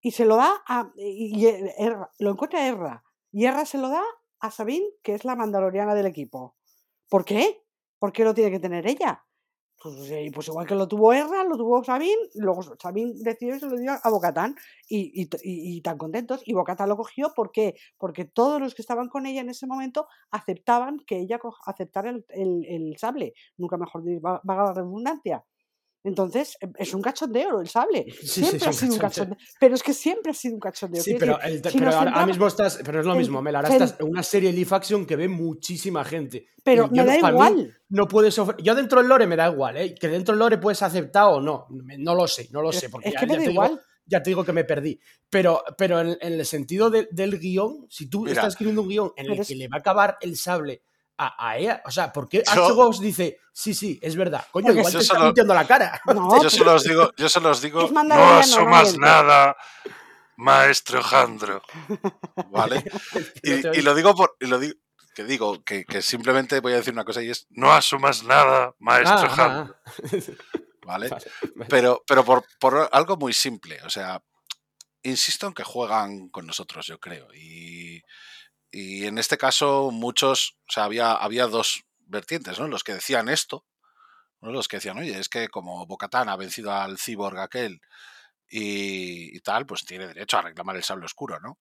[SPEAKER 3] Y se lo da a. Y, y Erra, lo encuentra Erra. Y Erra se lo da a Sabine, que es la mandaloriana del equipo. ¿Por qué? ¿Por qué lo tiene que tener ella? Pues, pues igual que lo tuvo Erra, lo tuvo Sabine, luego Sabine decidió y se lo dio a Bocatán y, y, y, tan contentos. Y Bocatán lo cogió ¿por qué? porque todos los que estaban con ella en ese momento aceptaban que ella aceptara el, el, el sable. Nunca mejor va la redundancia. Entonces, em, es un cachondeo el sable. (laughs) siempre ha sido un cachondeo. Pero es que siempre ha sido un cachondeo.
[SPEAKER 2] Sí, pero, ahora, mismo estás. Pero es lo mismo, Mel. Ahora estás en una serie live action que ve muchísima gente.
[SPEAKER 3] Pero me da igual.
[SPEAKER 2] No puedes Yo dentro del lore me da igual, ¿eh? Que dentro del lore puedes aceptar o no. No lo sé, no lo sé. Porque
[SPEAKER 3] es que me da igual.
[SPEAKER 2] ya te digo que me perdí. Pero, pero en, el sentido del guion, si tú estás escribiendo un guion en el que le va a acabar el sable a, ella. O sea, ¿por qué yo, dice, sí, sí, es verdad? Coño, igual te está mintiendo la cara. (laughs)
[SPEAKER 4] yo, se los digo, yo se los digo, no asumas nada, maestro Jandro. ¿Vale? (laughs) Y, lo digo por. lo digo, que digo, que, simplemente voy a decir una cosa y es, no asumas nada, maestro ah, Jandro. (laughs) ¿Vale? Pero, pero por, por algo muy simple, o sea, insisto en que juegan con nosotros, yo creo. Y y en este caso, muchos, o sea, había, había dos vertientes, ¿no? Los que decían esto, ¿no? los que decían, oye, es que como Bocatán ha vencido al cyborg aquel y, tal, pues tiene derecho a reclamar el sable oscuro, ¿no?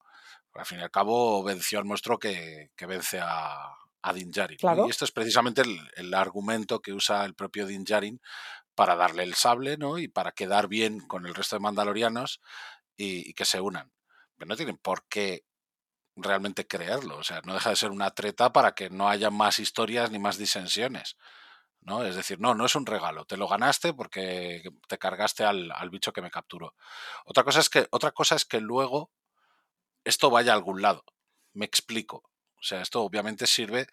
[SPEAKER 4] al fin y al cabo venció al monstruo que, que vence a, a Din Y esto es precisamente el, argumento que usa el propio Din para darle el sable, ¿no? Y para quedar bien con el resto de mandalorianos y, y que se unan. Pero no tienen por qué realmente creerlo. O sea, no deja de ser una treta para que no haya más historias ni más disensiones. ¿no? Es decir, no, no es un regalo, te lo ganaste porque te cargaste al, bicho que me capturó. Otra cosa, es que, otra cosa es que luego esto vaya a algún lado. Me explico. O sea, esto obviamente sirve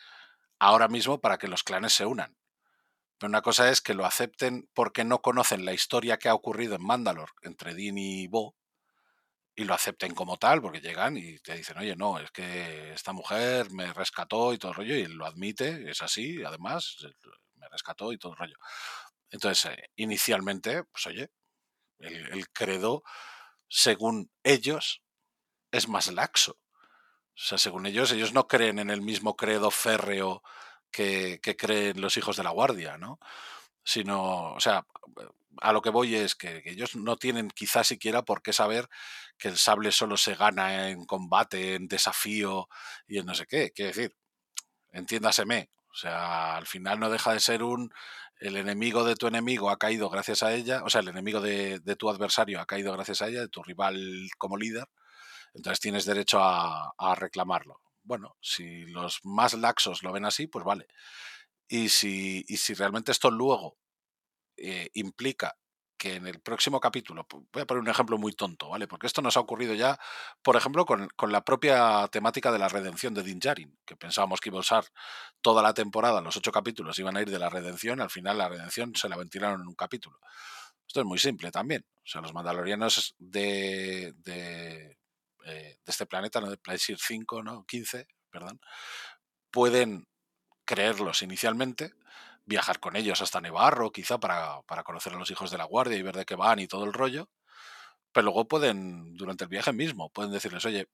[SPEAKER 4] ahora mismo para que los clanes se unan. Pero una cosa es que lo acepten porque no conocen la historia que ha ocurrido en Mandalor entre Din y Bo, y lo acepten como tal, porque llegan y te dicen, oye, no, es que esta mujer me rescató y todo el rollo, y lo admite, es así, además, me rescató y todo el rollo. Entonces, eh, inicialmente, pues oye, el, credo, según ellos, es más laxo. O sea, según ellos, ellos no creen en el mismo credo férreo que, que creen los hijos de la guardia, ¿no? Sino, o sea, a lo que voy es que, ellos no tienen quizás siquiera por qué saber que el sable solo se gana en combate, en desafío y en no sé qué. Quiero decir, entiéndaseme. O sea, al final no deja de ser un el enemigo de tu enemigo ha caído gracias a ella, o sea, el enemigo de, tu adversario ha caído gracias a ella, de tu rival como líder, entonces tienes derecho a, reclamarlo. Bueno, si los más laxos lo ven así, pues vale. Y si, y si realmente esto luego eh, implica que en el próximo capítulo, voy a poner un ejemplo muy tonto, ¿vale? Porque esto nos ha ocurrido ya, por ejemplo, con, la propia temática de la redención de Din Djarin, que pensábamos que iba a usar toda la temporada, los ocho capítulos iban a ir de la redención, al final la redención se la ventilaron en un capítulo. Esto es muy simple también. O sea, los mandalorianos de, de, eh, este planeta, ¿no? de Playsir 5, ¿no? 15, perdón, pueden creerlos inicialmente, viajar con ellos hasta Nevarro, quizá para, conocer a los hijos de la guardia y ver de qué van y todo el rollo. Pero luego pueden, durante el viaje mismo, pueden decirles, oye,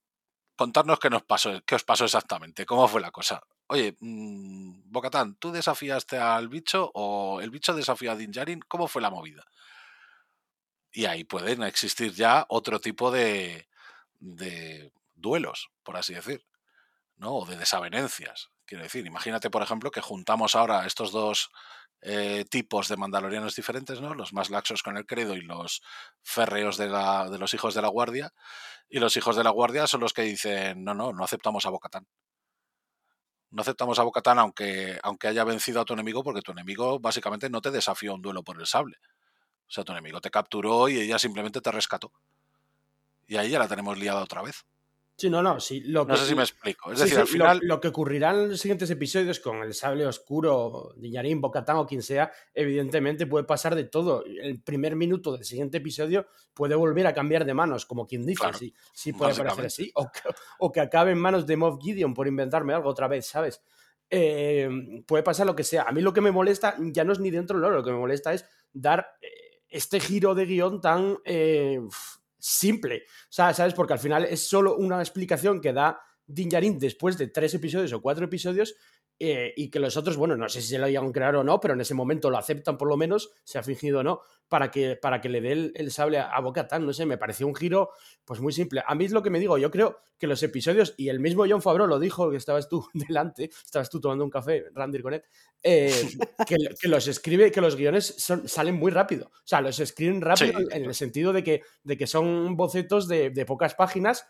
[SPEAKER 4] contarnos qué nos pasó, qué os pasó exactamente, cómo fue la cosa. Oye, mmm, Bocatán, ¿tú desafiaste al bicho o el bicho desafió a Dinjarin? ¿Cómo fue la movida? Y ahí pueden existir ya otro tipo de, de duelos, por así decir, ¿no? O de desavenencias. Quiero decir, imagínate, por ejemplo, que juntamos ahora estos dos eh, tipos de mandalorianos diferentes, ¿no? Los más laxos con el credo y los férreos de, la, de los hijos de la guardia. Y los hijos de la guardia son los que dicen, no, no, no aceptamos a Bocatán. No aceptamos a Bocatán aunque, aunque haya vencido a tu enemigo, porque tu enemigo básicamente no te desafió un duelo por el sable. O sea, tu enemigo te capturó y ella simplemente te rescató. Y ahí ya la tenemos liada otra vez.
[SPEAKER 2] Sí, no, no, sí, lo
[SPEAKER 4] no sé si me explico. Es decir, al final.
[SPEAKER 2] Lo, que ocurrirá en los siguientes episodios con el sable oscuro, Diñarín, Bocatán o quien sea, evidentemente puede pasar de todo. El primer minuto del siguiente episodio puede volver a cambiar de manos, como quien dice. sí, sí puede parecer así. O que, acabe en manos de Moff Gideon por inventarme algo otra vez, ¿sabes? Eh, puede pasar lo que sea. A mí lo que me molesta ya no es ni dentro del loro, lo que me molesta es dar eh, este giro de guion tan. Eh, simple. O sea, ¿sabes? Porque al final es solo una explicación que da Din después de tres episodios o cuatro episodios eh, y que los otros, bueno, no sé si se lo hayan creado o no, pero en ese momento lo aceptan por lo menos, se ha fingido o no, para que, para que le dé el, sable a, a Bocatán. No sé, me pareció un giro pues muy simple. A mí es lo que me digo, yo creo que los episodios, y el mismo John Favreau lo dijo, que estabas tú (laughs) delante, estabas tú tomando un café, Randy con él, eh, (laughs) que, que, los escribe, que los guiones son, salen muy rápido. O sea, los escriben rápido sí. en el sentido de que, de que son bocetos de, de pocas páginas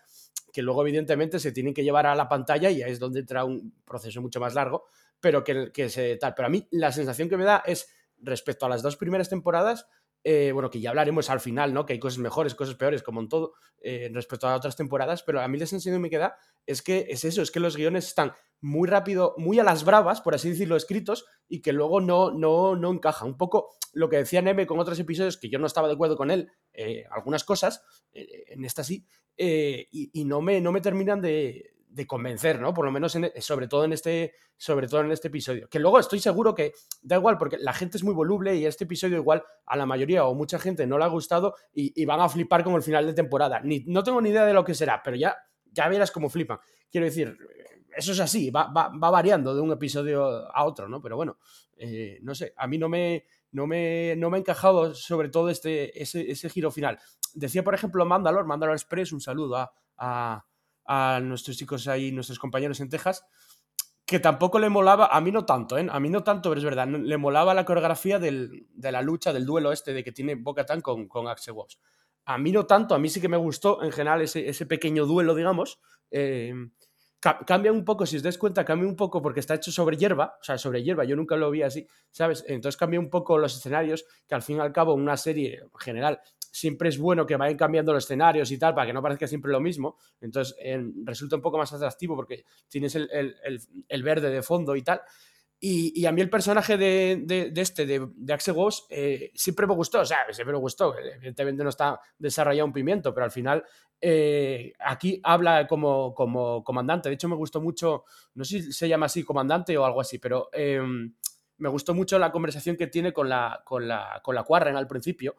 [SPEAKER 2] que luego evidentemente se tienen que llevar a la pantalla y ahí es donde entra un proceso mucho más largo, pero que, que se tal. Pero a mí la sensación que me da es, respecto a las dos primeras temporadas, eh, bueno, que ya hablaremos al final, ¿no? Que hay cosas mejores, cosas peores, como en todo, eh, respecto a otras temporadas, pero a mí la sensación que me queda es que es eso, es que los guiones están muy rápido, muy a las bravas, por así decirlo, escritos, y que luego no, no, no encaja. Un poco lo que decía Neme con otros episodios, que yo no estaba de acuerdo con él, eh, algunas cosas, en esta sí, y, y, no, me, no me terminan de, de convencer, ¿no? Por lo menos en, sobre, todo en este, sobre todo en este episodio. Que luego estoy seguro que da igual, porque la gente es muy voluble y este episodio igual a la mayoría o mucha gente no le ha gustado y, van a flipar con el final de temporada. Ni, no tengo ni idea de lo que será, pero ya, ya verás cómo flipan. Quiero decir, eso es así, va, va, va variando de un episodio a otro, ¿no? Pero bueno, eh, no sé, a mí no me, no me, no me ha encajado sobre todo este, ese, giro final. Decía, por ejemplo, Mandalor, Mandalor Express, un saludo a a nuestros chicos ahí, nuestros compañeros en Texas, que tampoco le molaba, a mí no tanto, ¿eh? a mí no tanto, pero es verdad, le molaba la coreografía del, de la lucha, del duelo este de que tiene Boca Tan con, con Axel Wobbs. A mí no tanto, a mí sí que me gustó en general ese, ese pequeño duelo, digamos. Eh, ca cambia un poco, si os dais cuenta, cambia un poco porque está hecho sobre hierba, o sea, sobre hierba, yo nunca lo vi así, ¿sabes? Entonces cambia un poco los escenarios, que al fin y al cabo una serie en general siempre es bueno que vayan cambiando los escenarios y tal, para que no parezca siempre lo mismo. Entonces eh, resulta un poco más atractivo porque tienes el, el, el, verde de fondo y tal. Y, y, a mí el personaje de, de, este, de, de Axel eh, siempre me gustó, o sea, siempre me gustó. Evidentemente no está desarrollado un pimiento, pero al final eh, aquí habla como, como comandante. De hecho, me gustó mucho, no sé si se llama así, comandante o algo así, pero eh, me gustó mucho la conversación que tiene con la, con la, con la Quarren al principio,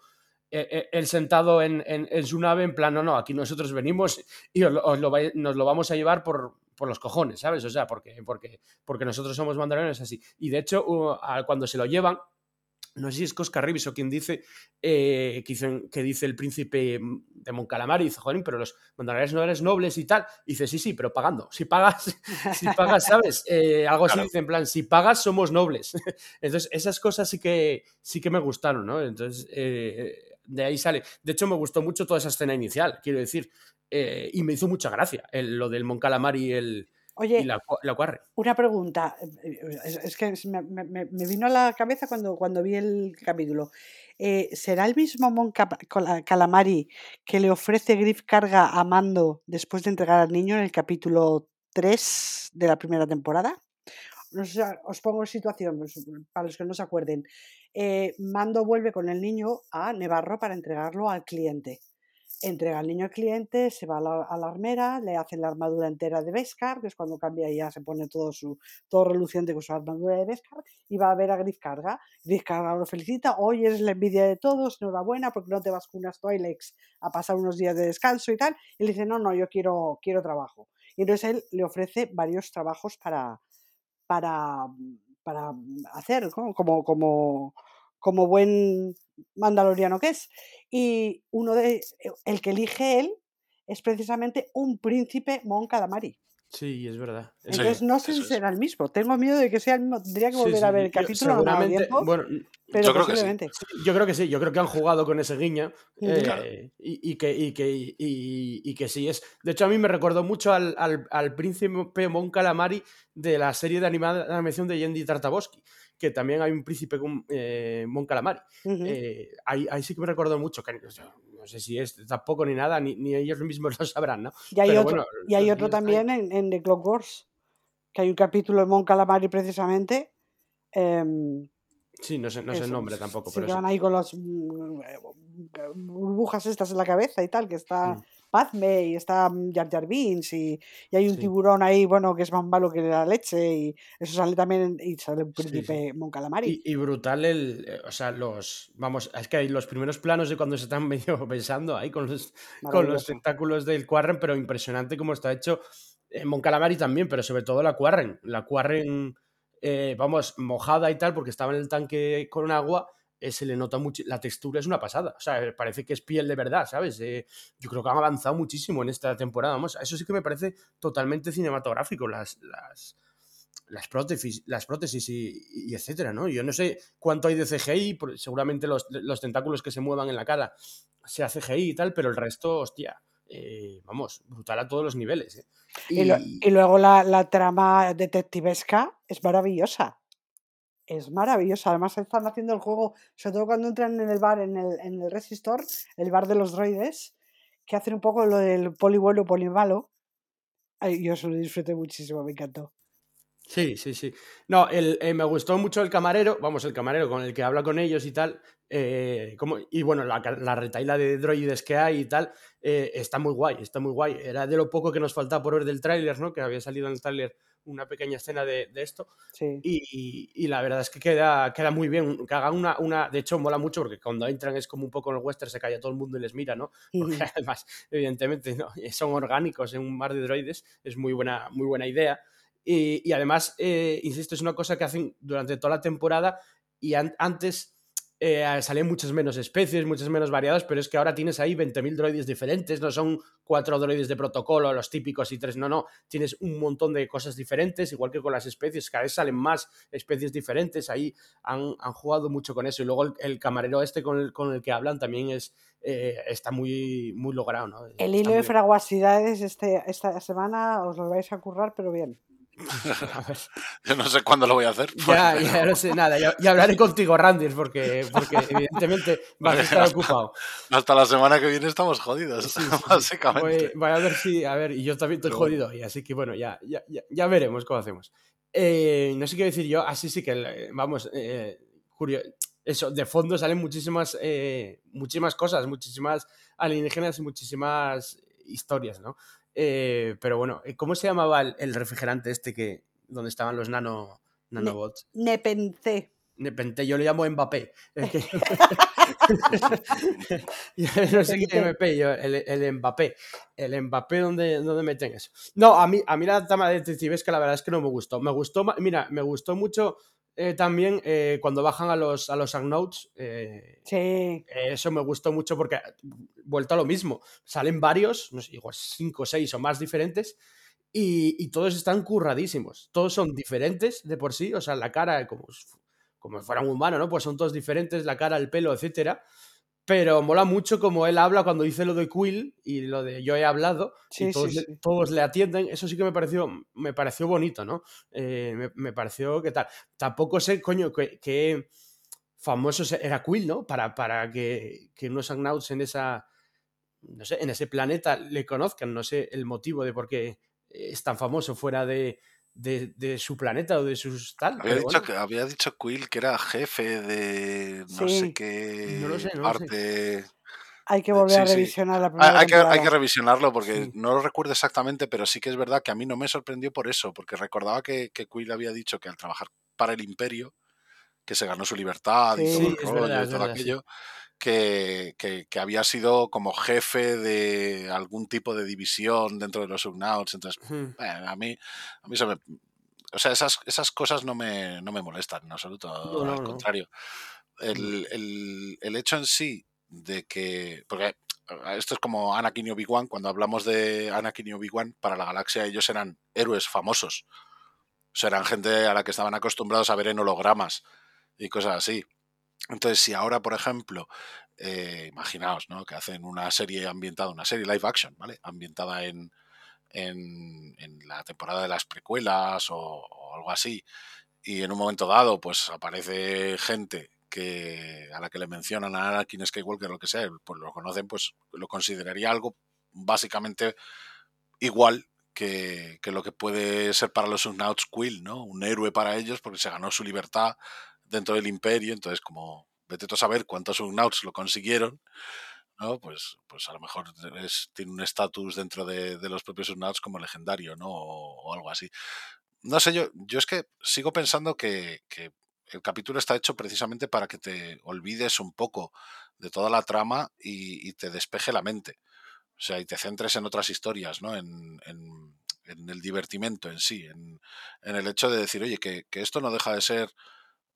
[SPEAKER 2] él sentado en, en, en, su nave en plan, no, no, aquí nosotros venimos y os, os lo, nos lo vamos a llevar por, por, los cojones, ¿sabes? O sea, porque, porque, porque nosotros somos mandalorianos así. Y de hecho, cuando se lo llevan, no sé si es Cosca Ribis o quien dice, eh, que, dicen, que dice el príncipe de Moncalamar y dice, joder, pero los mandalorianos no eres nobles y tal. Y dice, sí, sí, pero pagando. Si pagas, (laughs) si pagas, ¿sabes? (laughs) Eh, algo así dice en plan, si pagas, somos nobles. (laughs) Entonces, esas cosas sí que, sí que me gustaron, ¿no? Entonces, eh, de ahí sale. De hecho, me gustó mucho toda esa escena inicial, quiero decir. Eh, y me hizo mucha gracia el, lo del Moncalamar y el.
[SPEAKER 3] Oye,
[SPEAKER 2] y la, la
[SPEAKER 3] una pregunta. Es, es que me, me, me, vino a la cabeza cuando, cuando vi el capítulo. Eh, ¿Será el mismo Mon Calamari que le ofrece Griff Carga a Mando después de entregar al niño en el capítulo 3 de la primera temporada? Os pongo en situación, pues, para los que no se acuerden. Eh, Mando vuelve con el niño a Nevarro para entregarlo al cliente. Entrega al niño al cliente, se va a la, a armera, le hacen la armadura entera de Beskar, que es cuando cambia y ya se pone todo su todo reluciente con su armadura de Beskar, y va a ver a Griff Carga. Carga lo felicita, hoy eres la envidia de todos, enhorabuena, porque no te vas con unas Twi'leks a pasar unos días de descanso y tal. Y le dice, no, no, yo quiero, quiero trabajo. Y entonces él le ofrece varios trabajos para, para, para hacer, como, como, como buen mandaloriano que es. Y uno de el que elige él es precisamente un príncipe Mon Calamari.
[SPEAKER 2] Sí, es verdad.
[SPEAKER 3] Entonces sí, no sé si será es. el mismo. Tengo miedo de que sea el mismo. Tendría que volver sí, sí. a ver el capítulo.
[SPEAKER 2] Yo, seguramente, tiempo,
[SPEAKER 3] bueno, pero
[SPEAKER 4] yo creo
[SPEAKER 3] posiblemente.
[SPEAKER 4] Que sí.
[SPEAKER 2] Yo creo que sí. Yo creo que han jugado con ese guiño eh,
[SPEAKER 4] claro.
[SPEAKER 2] y, y, que, y, que, y, y, que sí es. De hecho, a mí me recordó mucho al, al, al príncipe Mon Calamari de la serie de animada, animación de Yendi Tartaboski que también hay un príncipe con eh, Mon Calamari. Uh -huh. eh, ahí, ahí, sí que me recuerdo mucho, que no sé si es tampoco ni nada, ni, ni ellos mismos (laughs) lo sabrán, ¿no?
[SPEAKER 3] Y hay Pero otro, bueno, y hay otro también en, en, The Clock Wars, que hay un capítulo de Mon Calamari precisamente. Eh,
[SPEAKER 2] Sí, no sé, no sé el nombre tampoco.
[SPEAKER 3] Sí,
[SPEAKER 2] pero
[SPEAKER 3] que van ahí con las burbujas estas en la cabeza y tal, que está mm. Padme y está Jar Jar Binks y, y hay un sí. tiburón ahí, bueno, que es más malo que la leche y eso sale también y sale un príncipe sí, Mon Calamari.
[SPEAKER 2] Y, y, brutal el, eh, o sea, los, vamos, es que hay los primeros planos de cuando se están (laughs) medio besando ahí con los, con los tentáculos del Quarren, pero impresionante cómo está hecho. En Mon Calamari también, pero sobre todo la Quarren. La Quarren eh, vamos, mojada y tal, porque estaba en el tanque con agua, eh, se le nota mucho, la textura es una pasada, o sea, parece que es piel de verdad, ¿sabes? Eh, yo creo que han avanzado muchísimo en esta temporada, vamos, eso sí que me parece totalmente cinematográfico, las, las, las prótesis, las prótesis y, etcétera, ¿no? Yo no sé cuánto hay de CGI, seguramente los, los, tentáculos que se muevan en la cara sea CGI y tal, pero el resto, hostia, eh, vamos, brutal a todos los niveles.
[SPEAKER 3] Y... y, luego la, la, trama detectivesca es maravillosa. Es maravillosa. Además, están haciendo el juego, sobre todo cuando entran en el bar, en el, en el Resistor, el bar de los droides, que hacen un poco lo del poli bueno, poli malo. yo eso lo disfruté muchísimo, me encantó.
[SPEAKER 2] Sí, sí, sí. No, el, eh, me gustó mucho el camarero, vamos, el camarero con el que habla con ellos y tal. Eh, como, y bueno, la, la, retaila de droides que hay y tal, eh, está muy guay, está muy guay. Era de lo poco que nos faltaba por ver del tráiler, ¿no? Que había salido en el tráiler una pequeña escena de, de esto.
[SPEAKER 3] Sí.
[SPEAKER 2] Y, y, la verdad es que queda, queda muy bien. Que hagan una, una. De hecho, mola mucho porque cuando entran es como un poco en el western, se calla todo el mundo y les mira, ¿no? Porque (laughs) además, evidentemente, ¿no? son orgánicos en un mar de droides. Es muy buena, muy buena idea. Y, y además, eh, insisto, es una cosa que hacen durante toda la temporada y an antes eh, salían muchas menos especies, muchas menos variadas, pero es que ahora tienes ahí 20.000 droides diferentes, no son cuatro droides de protocolo, los típicos y tres, no, no, tienes un montón de cosas diferentes, igual que con las especies, cada vez salen más especies diferentes, ahí han, han jugado mucho con eso. Y luego el, el camarero este con el, con el, que hablan también es, eh, está muy, muy logrado. ¿no?
[SPEAKER 3] El hilo de fraguasidades este, esta semana os lo vais a currar, pero bien. (laughs)
[SPEAKER 4] Yo no sé cuándo lo voy a hacer.
[SPEAKER 2] Ya, ya no sé nada. Ya, ya hablaré contigo, Randis, porque, porque (laughs) evidentemente vas a estar ocupado.
[SPEAKER 4] Hasta la semana que viene estamos jodidos, sí, sí, básicamente.
[SPEAKER 2] Voy, voy, a ver si, a ver, y yo también estoy jodido hoy, así que bueno, ya, ya, ya, veremos cómo hacemos. Eh, no sé qué decir yo, así sí que, vamos, eh, curioso. Eso, de fondo salen muchísimas, eh, muchísimas cosas, muchísimas alienígenas y muchísimas historias, ¿no? Eh, pero bueno, eh, ¿cómo se llamaba el, el, refrigerante este que donde estaban los nano, nanobots?
[SPEAKER 3] Ne Nepente.
[SPEAKER 2] Nepente, yo le llamo Mbappé. Es que... (laughs) (laughs) no sé qué MP, yo, el, el, Mbappé. El Mbappé, ¿dónde, dónde meten eso? No, a mí, a mí la trama de detectivesca la verdad es que no me gustó. Me gustó, mira, me gustó mucho eh, también eh, cuando bajan a los, a los Unknowns, eh,
[SPEAKER 3] sí.
[SPEAKER 2] eso me gustó mucho porque, vuelto a lo mismo, salen varios, no sé, igual cinco, seis o más diferentes, y, y, todos están curradísimos. Todos son diferentes de por sí, o sea, la cara, como, como fuera un humano, ¿no? Pues son todos diferentes, la cara, el pelo, etcétera. Pero mola mucho como él habla cuando dice lo de Quill y lo de yo he hablado
[SPEAKER 3] sí,
[SPEAKER 2] y todos,
[SPEAKER 3] sí,
[SPEAKER 2] todos, le, atienden. Eso sí que me pareció, me pareció bonito, ¿no? Eh, me, me, pareció que tal. Tampoco sé, coño, que, que famoso era Quill, ¿no? Para, para que, que unos Unknowns en esa, no sé, en ese planeta le conozcan. No sé el motivo de por qué es tan famoso fuera de, de, de, su planeta o de sus tal.
[SPEAKER 4] Había, dicho, bueno. que, había dicho Quill que era jefe de no sí. sé qué
[SPEAKER 2] no lo sé, no
[SPEAKER 4] parte.
[SPEAKER 2] Lo sé.
[SPEAKER 3] Hay que volver sí, a revisionar sí. la primera
[SPEAKER 4] hay, hay, que, hay, que, revisionarlo porque sí. no lo recuerdo exactamente, pero sí que es verdad que a mí no me sorprendió por eso, porque recordaba que, que Quill había dicho que al trabajar para el Imperio, que se ganó su libertad y todo, el rollo, verdad, y todo verdad, aquello, que, que, que, había sido como jefe de algún tipo de división dentro de los Ugnauts. Entonces, hmm. bueno, a mí, a mí se me. O sea, esas, esas cosas no me, no me molestan en absoluto.
[SPEAKER 2] No, no,
[SPEAKER 4] al contrario.
[SPEAKER 2] No.
[SPEAKER 4] El, el, el, hecho en sí de que. Porque esto es como Anakin y Obi-Wan. Cuando hablamos de Anakin y Obi-Wan, para la galaxia ellos eran héroes famosos. O sea, eran gente a la que estaban acostumbrados a ver en hologramas y cosas así. Entonces, si ahora, por ejemplo, eh, imaginaos, ¿no? Que hacen una serie ambientada, una serie live action, ¿vale? Ambientada en, en, en la temporada de las precuelas o, o, algo así, y en un momento dado, pues aparece gente que a la que le mencionan a Anakin Skywalker, lo que sea, pues lo conocen, pues lo consideraría algo básicamente igual que, que, lo que puede ser para los Ugnaughts Quill, ¿no? Un héroe para ellos porque se ganó su libertad dentro del imperio, entonces como vete tú a saber cuántos Ugnaughts lo consiguieron, ¿no? Pues, pues a lo mejor es, tiene un estatus dentro de, de, los propios Ugnaughts como legendario, ¿no? O, o, algo así. No sé, yo, yo es que sigo pensando que, que el capítulo está hecho precisamente para que te olvides un poco de toda la trama y, y te despeje la mente. O sea, y te centres en otras historias, ¿no? En, en, en el divertimento en sí, en, el hecho de decir, oye, que, esto no deja de ser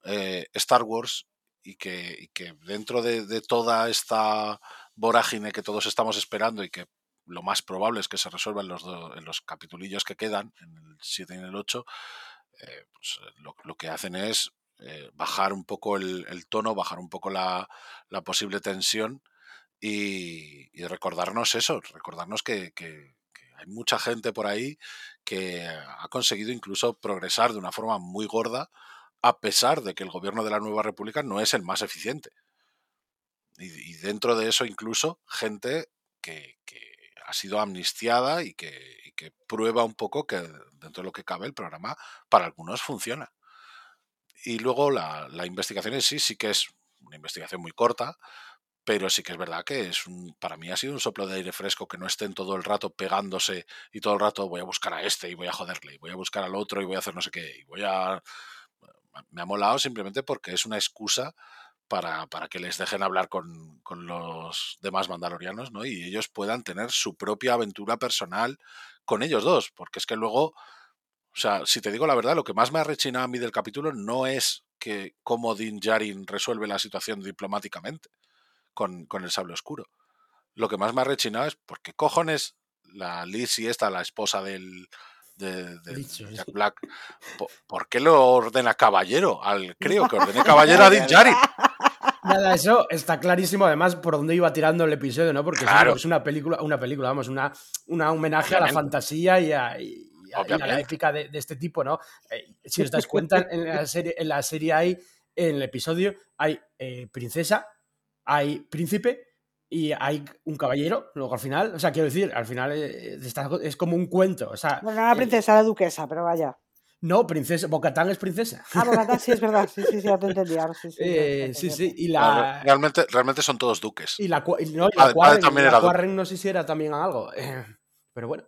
[SPEAKER 4] eh, Star Wars y que, que dentro de, toda esta vorágine que todos estamos esperando y que lo más probable es que se resuelva en los, en los capitulillos que quedan, en el 7 y en el 8, eh, pues lo, que hacen es eh, bajar un poco el, tono, bajar un poco la, posible tensión y, recordarnos eso, recordarnos que, hay mucha gente por ahí que ha conseguido incluso progresar de una forma muy gorda a pesar de que el gobierno de la Nueva República no es el más eficiente. Y, dentro de eso incluso gente que, ha sido amnistiada y que, prueba un poco que dentro de lo que cabe el programa para algunos funciona. Y luego la, investigación en sí sí que es una investigación muy corta, pero sí que es verdad que es un, para mí ha sido un soplo de aire fresco que no estén todo el rato pegándose y todo el rato voy a buscar a este y voy a joderle y voy a buscar al otro y voy a hacer no sé qué y voy a me ha molado simplemente porque es una excusa para, para que les dejen hablar con, con, los demás mandalorianos, ¿no? Y ellos puedan tener su propia aventura personal con ellos dos, porque es que luego, o sea, si te digo la verdad, lo que más me ha rechinado a mí del capítulo no es que cómo Din Djarin resuelve la situación diplomáticamente con, con el sable oscuro. Lo que más me ha rechinado es porque cojones la Liz y esta, la esposa del, de, Jack Black. ¿Por, qué lo ordena caballero? Al, creo que ordene (laughs) caballero a Din Djarin. (laughs)
[SPEAKER 2] Nada, eso está clarísimo, además, por dónde iba tirando el episodio, ¿no? Porque es una película, una película, vamos, una, una homenaje a la fantasía y a, la épica de, este tipo, ¿no? Eh, si os dais cuenta, en la serie, en la serie hay, en el episodio, hay eh, princesa, hay príncipe y hay un caballero, luego al final, o sea, quiero decir, al final eh, es, como un cuento. O sea,
[SPEAKER 3] bueno, la princesa, la duquesa, pero vaya.
[SPEAKER 2] No, princesa, Bocatán es princesa.
[SPEAKER 3] Ah, Bocatán sí es verdad, sí, sí, sí, ya te (laughs) entendí. sí, sí,
[SPEAKER 2] eh, sí, sí, y la...
[SPEAKER 4] Realmente, realmente son todos duques.
[SPEAKER 2] Y la, no, y la, también era no sé si era también algo, eh, pero bueno.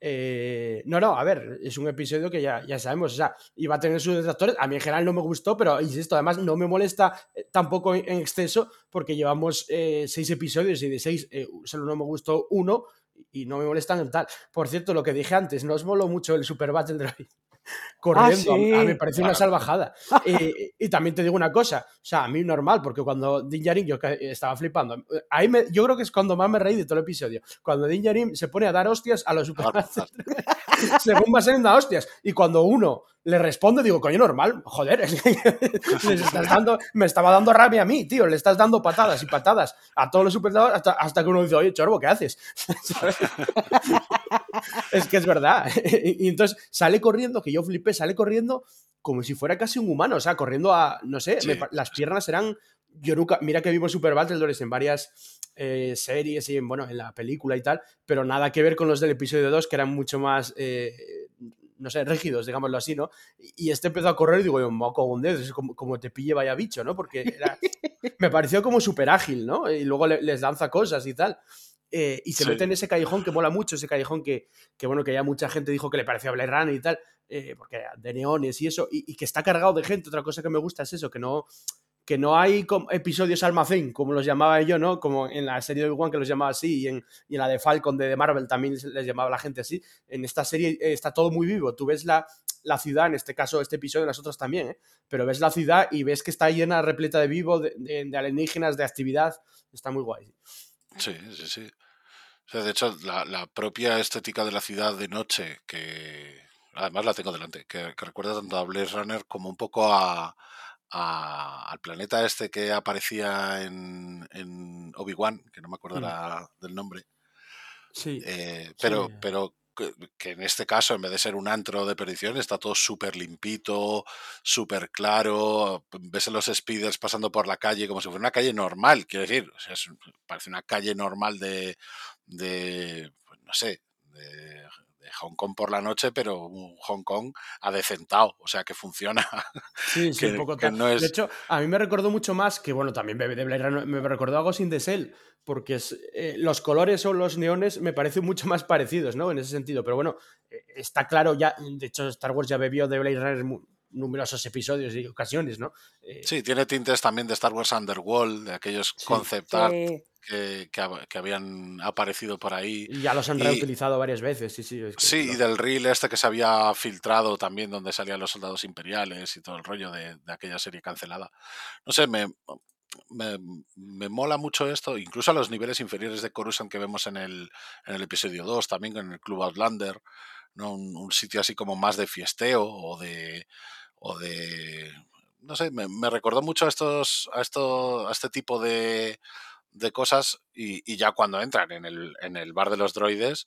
[SPEAKER 2] Eh, no, no, a ver, es un episodio que ya, ya sabemos, o sea, iba a tener sus detractores. A mí en general no me gustó, pero insisto, además no me molesta eh, tampoco en exceso, porque llevamos eh, seis episodios y de seis solo no me gustó uno y no me molestan en tal. Por cierto, lo que dije antes, no os moló mucho el Super Battle Droid. Ah, corriendo. a, mí me parece una salvajada. (laughs) y, también te digo una cosa, o sea, a mí normal, porque cuando Din Djarin, yo estaba flipando, ahí me, yo creo que es cuando más me reí de todo el episodio, cuando Din Djarin se pone a dar hostias a los super según va saliendo a hostias, y cuando uno le responde, digo, coño, normal, joder, (laughs) me estaba dando rabia a mí, tío, le estás dando patadas y patadas a todos los superdadores hasta, hasta que uno dice, oye, Chorbo, ¿qué haces? (laughs) es que es verdad. (laughs) y entonces sale corriendo, que yo flipé, sale corriendo como si fuera casi un humano, o sea, corriendo a, no sé, las piernas eran... Yo nunca, mira que vivo Super Battledores en varias eh, series y en, bueno, en la película y tal, pero nada que ver con los del episodio 2 que eran mucho más eh, no sé, rígidos, digámoslo así, ¿no? Y este empezó a correr y digo, yo, moco un dedo, es como, como, te pille vaya bicho, ¿no? Porque (laughs) me pareció como súper ágil, ¿no? Y luego les lanza cosas y tal. Eh, y se mete en ese callejón que mola mucho, ese callejón que, que, bueno, que ya mucha gente dijo que le parecía Blade Runner y tal, eh, porque de neones y eso, y, que está cargado de gente. Otra cosa que me gusta es eso, que no, que no hay episodios almacén, como los llamaba yo, ¿no? Como en la serie de One que los llamaba así, y en, y la de Falcon de, Marvel también les llamaba la gente así. En esta serie eh, está todo muy vivo. Tú ves la, la ciudad, en este caso, este episodio, en las otras también, ¿eh? Pero ves la ciudad y ves que está llena, repleta de vivo, de, de, alienígenas, de actividad. Está muy guay.
[SPEAKER 4] Sí, sí, sí. O sea, de hecho, la, la, propia estética de la ciudad de noche, que además la tengo delante, que, que recuerda tanto a Blade Runner como un poco a, al planeta este que aparecía en, en Obi-Wan, que no me acuerdo mm. del nombre.
[SPEAKER 2] Sí.
[SPEAKER 4] Eh, pero, pero que, en este caso, en vez de ser un antro de perdición, está todo súper limpito, súper claro. Ves a los speeders pasando por la calle como si fuera una calle normal, quiero decir. O sea, parece una calle normal de, de pues, no sé, de Hong Kong por la noche, pero un Hong Kong adecentado, o sea que funciona.
[SPEAKER 2] Sí, (laughs) sí, un poco De hecho, a mí me recordó mucho más que, bueno, también de Blade me recordó algo sin de Cell, porque es, eh, los colores o los neones me parecen mucho más parecidos, ¿no? En ese sentido, pero bueno, eh, está claro ya, de hecho Star Wars ya bebió de Blade Runner numerosos episodios y ocasiones, ¿no?
[SPEAKER 4] Eh, sí, tiene tintes también de Star Wars Underworld, de aquellos concept art que, que, habían aparecido por ahí.
[SPEAKER 2] Y ya los han reutilizado varias veces, sí, sí.
[SPEAKER 4] sí, y del reel este que se había filtrado también, donde salían los soldados imperiales y todo el rollo de, de aquella serie cancelada. No sé, me, me, me, mola mucho esto, incluso a los niveles inferiores de Coruscant que vemos en el, en el episodio 2, también en el Club Outlander, ¿no? Un, sitio así como más de fiesteo o de, o de no sé, me, me recordó mucho a estos, a esto, a este tipo de, de cosas y, ya cuando entran en el, en el bar de los droides,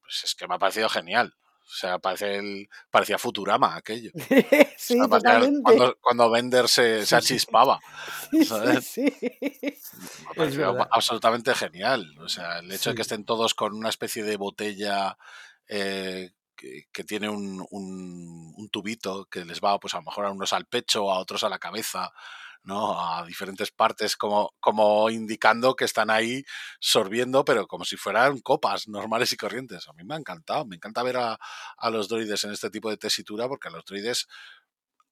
[SPEAKER 4] pues es que me ha parecido genial. O sea, parece el, parecía Futurama aquello. (laughs)
[SPEAKER 3] sí, totalmente.
[SPEAKER 4] Cuando, cuando Bender se, se achispaba. (laughs) Sí, Me absolutamente genial. O sea, el hecho de que estén todos con una especie de botella eh, que, tiene un, un, un, tubito que les va, pues a lo mejor a unos al pecho, a otros a la cabeza, ¿no? A diferentes partes, como, como indicando que están ahí sorbiendo, pero como si fueran copas normales y corrientes. A mí me ha encantado, me encanta ver a, a los droides en este tipo de tesitura, porque a los droides,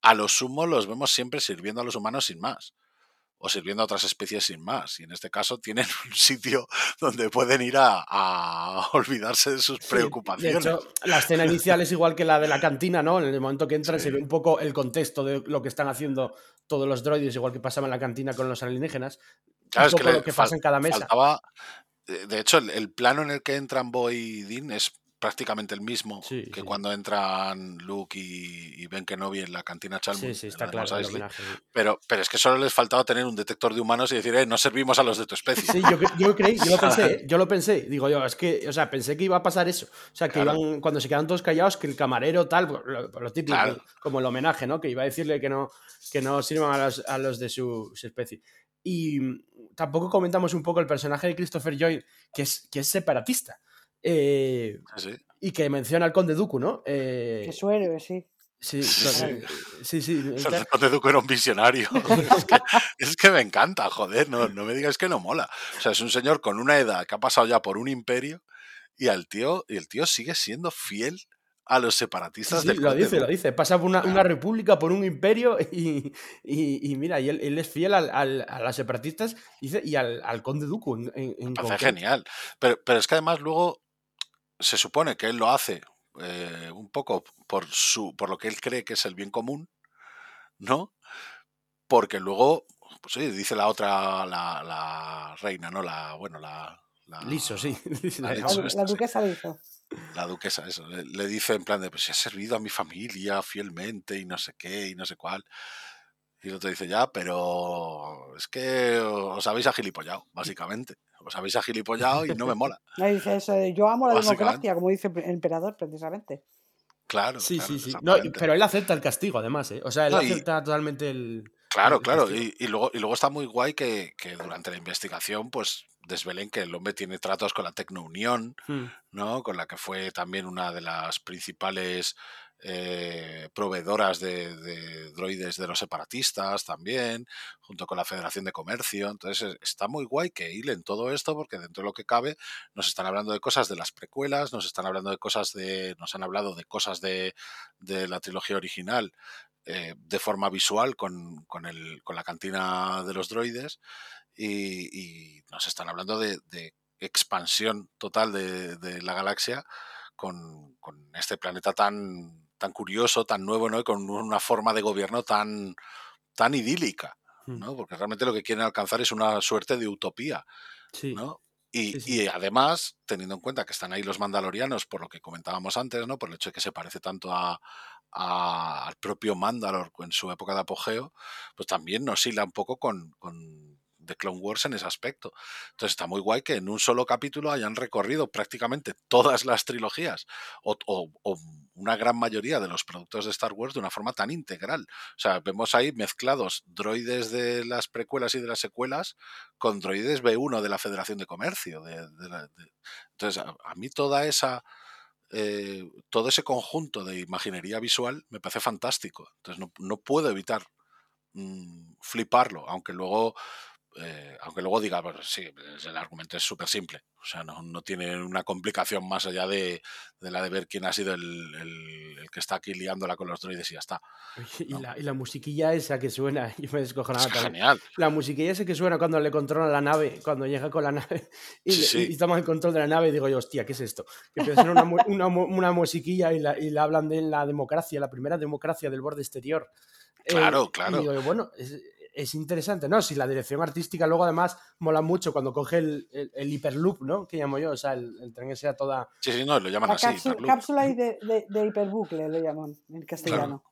[SPEAKER 4] a lo sumo, los vemos siempre sirviendo a los humanos sin más o sirviendo a otras especies sin más. Y en este caso tienen (laughs) un sitio donde pueden ir a, (laughs) olvidarse de sus preocupaciones.
[SPEAKER 2] de hecho, la escena inicial es igual que la de la cantina, ¿no? En el momento que entran se ve un poco el contexto de lo que están haciendo todos los droides, igual que pasaba en la cantina con los alienígenas.
[SPEAKER 4] Claro, es que lo que pasa en cada mesa. de hecho, el, plano en el que entran Boy y Dean es prácticamente el mismo que cuando entran Luke y, y, Ben Kenobi en la cantina Chalmers.
[SPEAKER 2] Sí, sí, está claro.
[SPEAKER 4] pero, pero es que solo les faltaba tener un detector de humanos y decir, eh, no servimos a los de tu especie.
[SPEAKER 2] Sí, yo, yo creí, yo lo pensé, (laughs) ¿eh? yo lo pensé. Digo yo, es que, o sea, pensé que iba a pasar eso. O sea, que iban, cuando se quedan todos callados, que el camarero tal, lo, lo típico, como el homenaje, ¿no? Que iba a decirle que no, que no sirvan a los, a los de su, especie. Y tampoco comentamos un poco el personaje de Christopher Joy, que es, que es separatista. Eh, y que menciona al conde Dooku, ¿no? Eh,
[SPEAKER 3] que su héroe, sí.
[SPEAKER 2] Sí, sí, sí.
[SPEAKER 4] El conde Dooku era un visionario. (laughs) es, que, me encanta, joder, no, no me digas que no mola. O sea, es un señor con una edad que ha pasado ya por un imperio y, al tío, y el tío sigue siendo fiel a los separatistas
[SPEAKER 2] sí, lo dice, lo dice. Pasa por una, una, república, por un imperio (laughs) y, y, y mira, y él, él, es fiel al, al, a los separatistas y al, al conde Dooku. En, en,
[SPEAKER 4] genial. Pero, pero es que además luego se supone que él lo hace eh, un poco por, su, por lo que él cree que es el bien común, ¿no? Porque luego, pues sí, dice la otra, la, la reina, ¿no? La, bueno, la... la
[SPEAKER 2] Liso, sí. (laughs)
[SPEAKER 3] La, la, duquesa Liso.
[SPEAKER 4] La duquesa, eso. Le, le, dice en plan de, pues he servido a mi familia fielmente y no sé qué y no sé cuál. Y el otro dice, ya, pero es que os habéis agilipollado, básicamente. Os habéis agilipollado y no me mola. (laughs)
[SPEAKER 3] dice eso yo amo la democracia, como dice el emperador, precisamente.
[SPEAKER 4] Claro.
[SPEAKER 2] Sí, sí, sí. No, pero él acepta el castigo, además, ¿eh? O sea, él acepta totalmente el.
[SPEAKER 4] Claro, claro. Y, y, luego, y luego está muy guay que, que, durante la investigación, pues desvelen que el hombre tiene tratos con la Tecnounión, hmm. ¿no? Con la que fue también una de las principales eh, proveedoras de, droides de los separatistas también, junto con la Federación de Comercio. Entonces está muy guay que hilen todo esto porque dentro de lo que cabe nos están hablando de cosas de las precuelas, nos están hablando de cosas de, nos han hablado de cosas de, de la trilogía original eh, de forma visual con, con, el, con, la cantina de los droides y, nos están hablando de, de expansión total de, de la galaxia con, con, este planeta tan tan curioso, tan nuevo, ¿no? Y con una forma de gobierno tan, tan idílica, hmm. ¿no? Porque realmente lo que quieren alcanzar es una suerte de utopía, ¿no? Y, y, además, teniendo en cuenta que están ahí los mandalorianos, por lo que comentábamos antes, ¿no? Por el hecho de que se parece tanto a, a al propio Mandalor en su época de apogeo, pues también nos hila un poco con, con de Clone Wars en ese aspecto. Entonces está muy guay que en un solo capítulo hayan recorrido prácticamente todas las trilogías o, una gran mayoría de los productos de Star Wars de una forma tan integral. O sea, vemos ahí mezclados droides de las precuelas y de las secuelas con droides B1 de la Federación de Comercio. Entonces, a, mí toda esa... Eh, todo ese conjunto de imaginería visual me parece fantástico. Entonces no, no puedo evitar mm, fliparlo, aunque luego eh, aunque luego diga, pues sí, el argumento es súper simple. O sea, no, no, tiene una complicación más allá de, de, la de ver quién ha sido el, el, el, que está aquí liándola con los droides y ya está.
[SPEAKER 2] Y, ¿no? la, y la, musiquilla esa que suena, (laughs) yo me descojonaba
[SPEAKER 4] es Genial.
[SPEAKER 2] La musiquilla esa que suena cuando le controla la nave, cuando llega con la nave (laughs) y,
[SPEAKER 4] Sí, sí.
[SPEAKER 2] y toma el control de la nave y digo yo, hostia, ¿qué es esto? Que empieza una, una, una musiquilla y, la, y le hablan de la democracia, la primera democracia del borde exterior. Eh,
[SPEAKER 4] Claro, claro.
[SPEAKER 2] Y digo, bueno, es, es interesante, ¿no? Si la dirección artística luego además mola mucho cuando coge el, el, el hiperloop, ¿no? Que llamo yo, o sea, el, el tren ese a toda...
[SPEAKER 4] Sí, sí, no, lo llaman
[SPEAKER 3] La
[SPEAKER 4] así.
[SPEAKER 3] cápsula, cápsula y de, de, de hiperbucle lo llaman en castellano.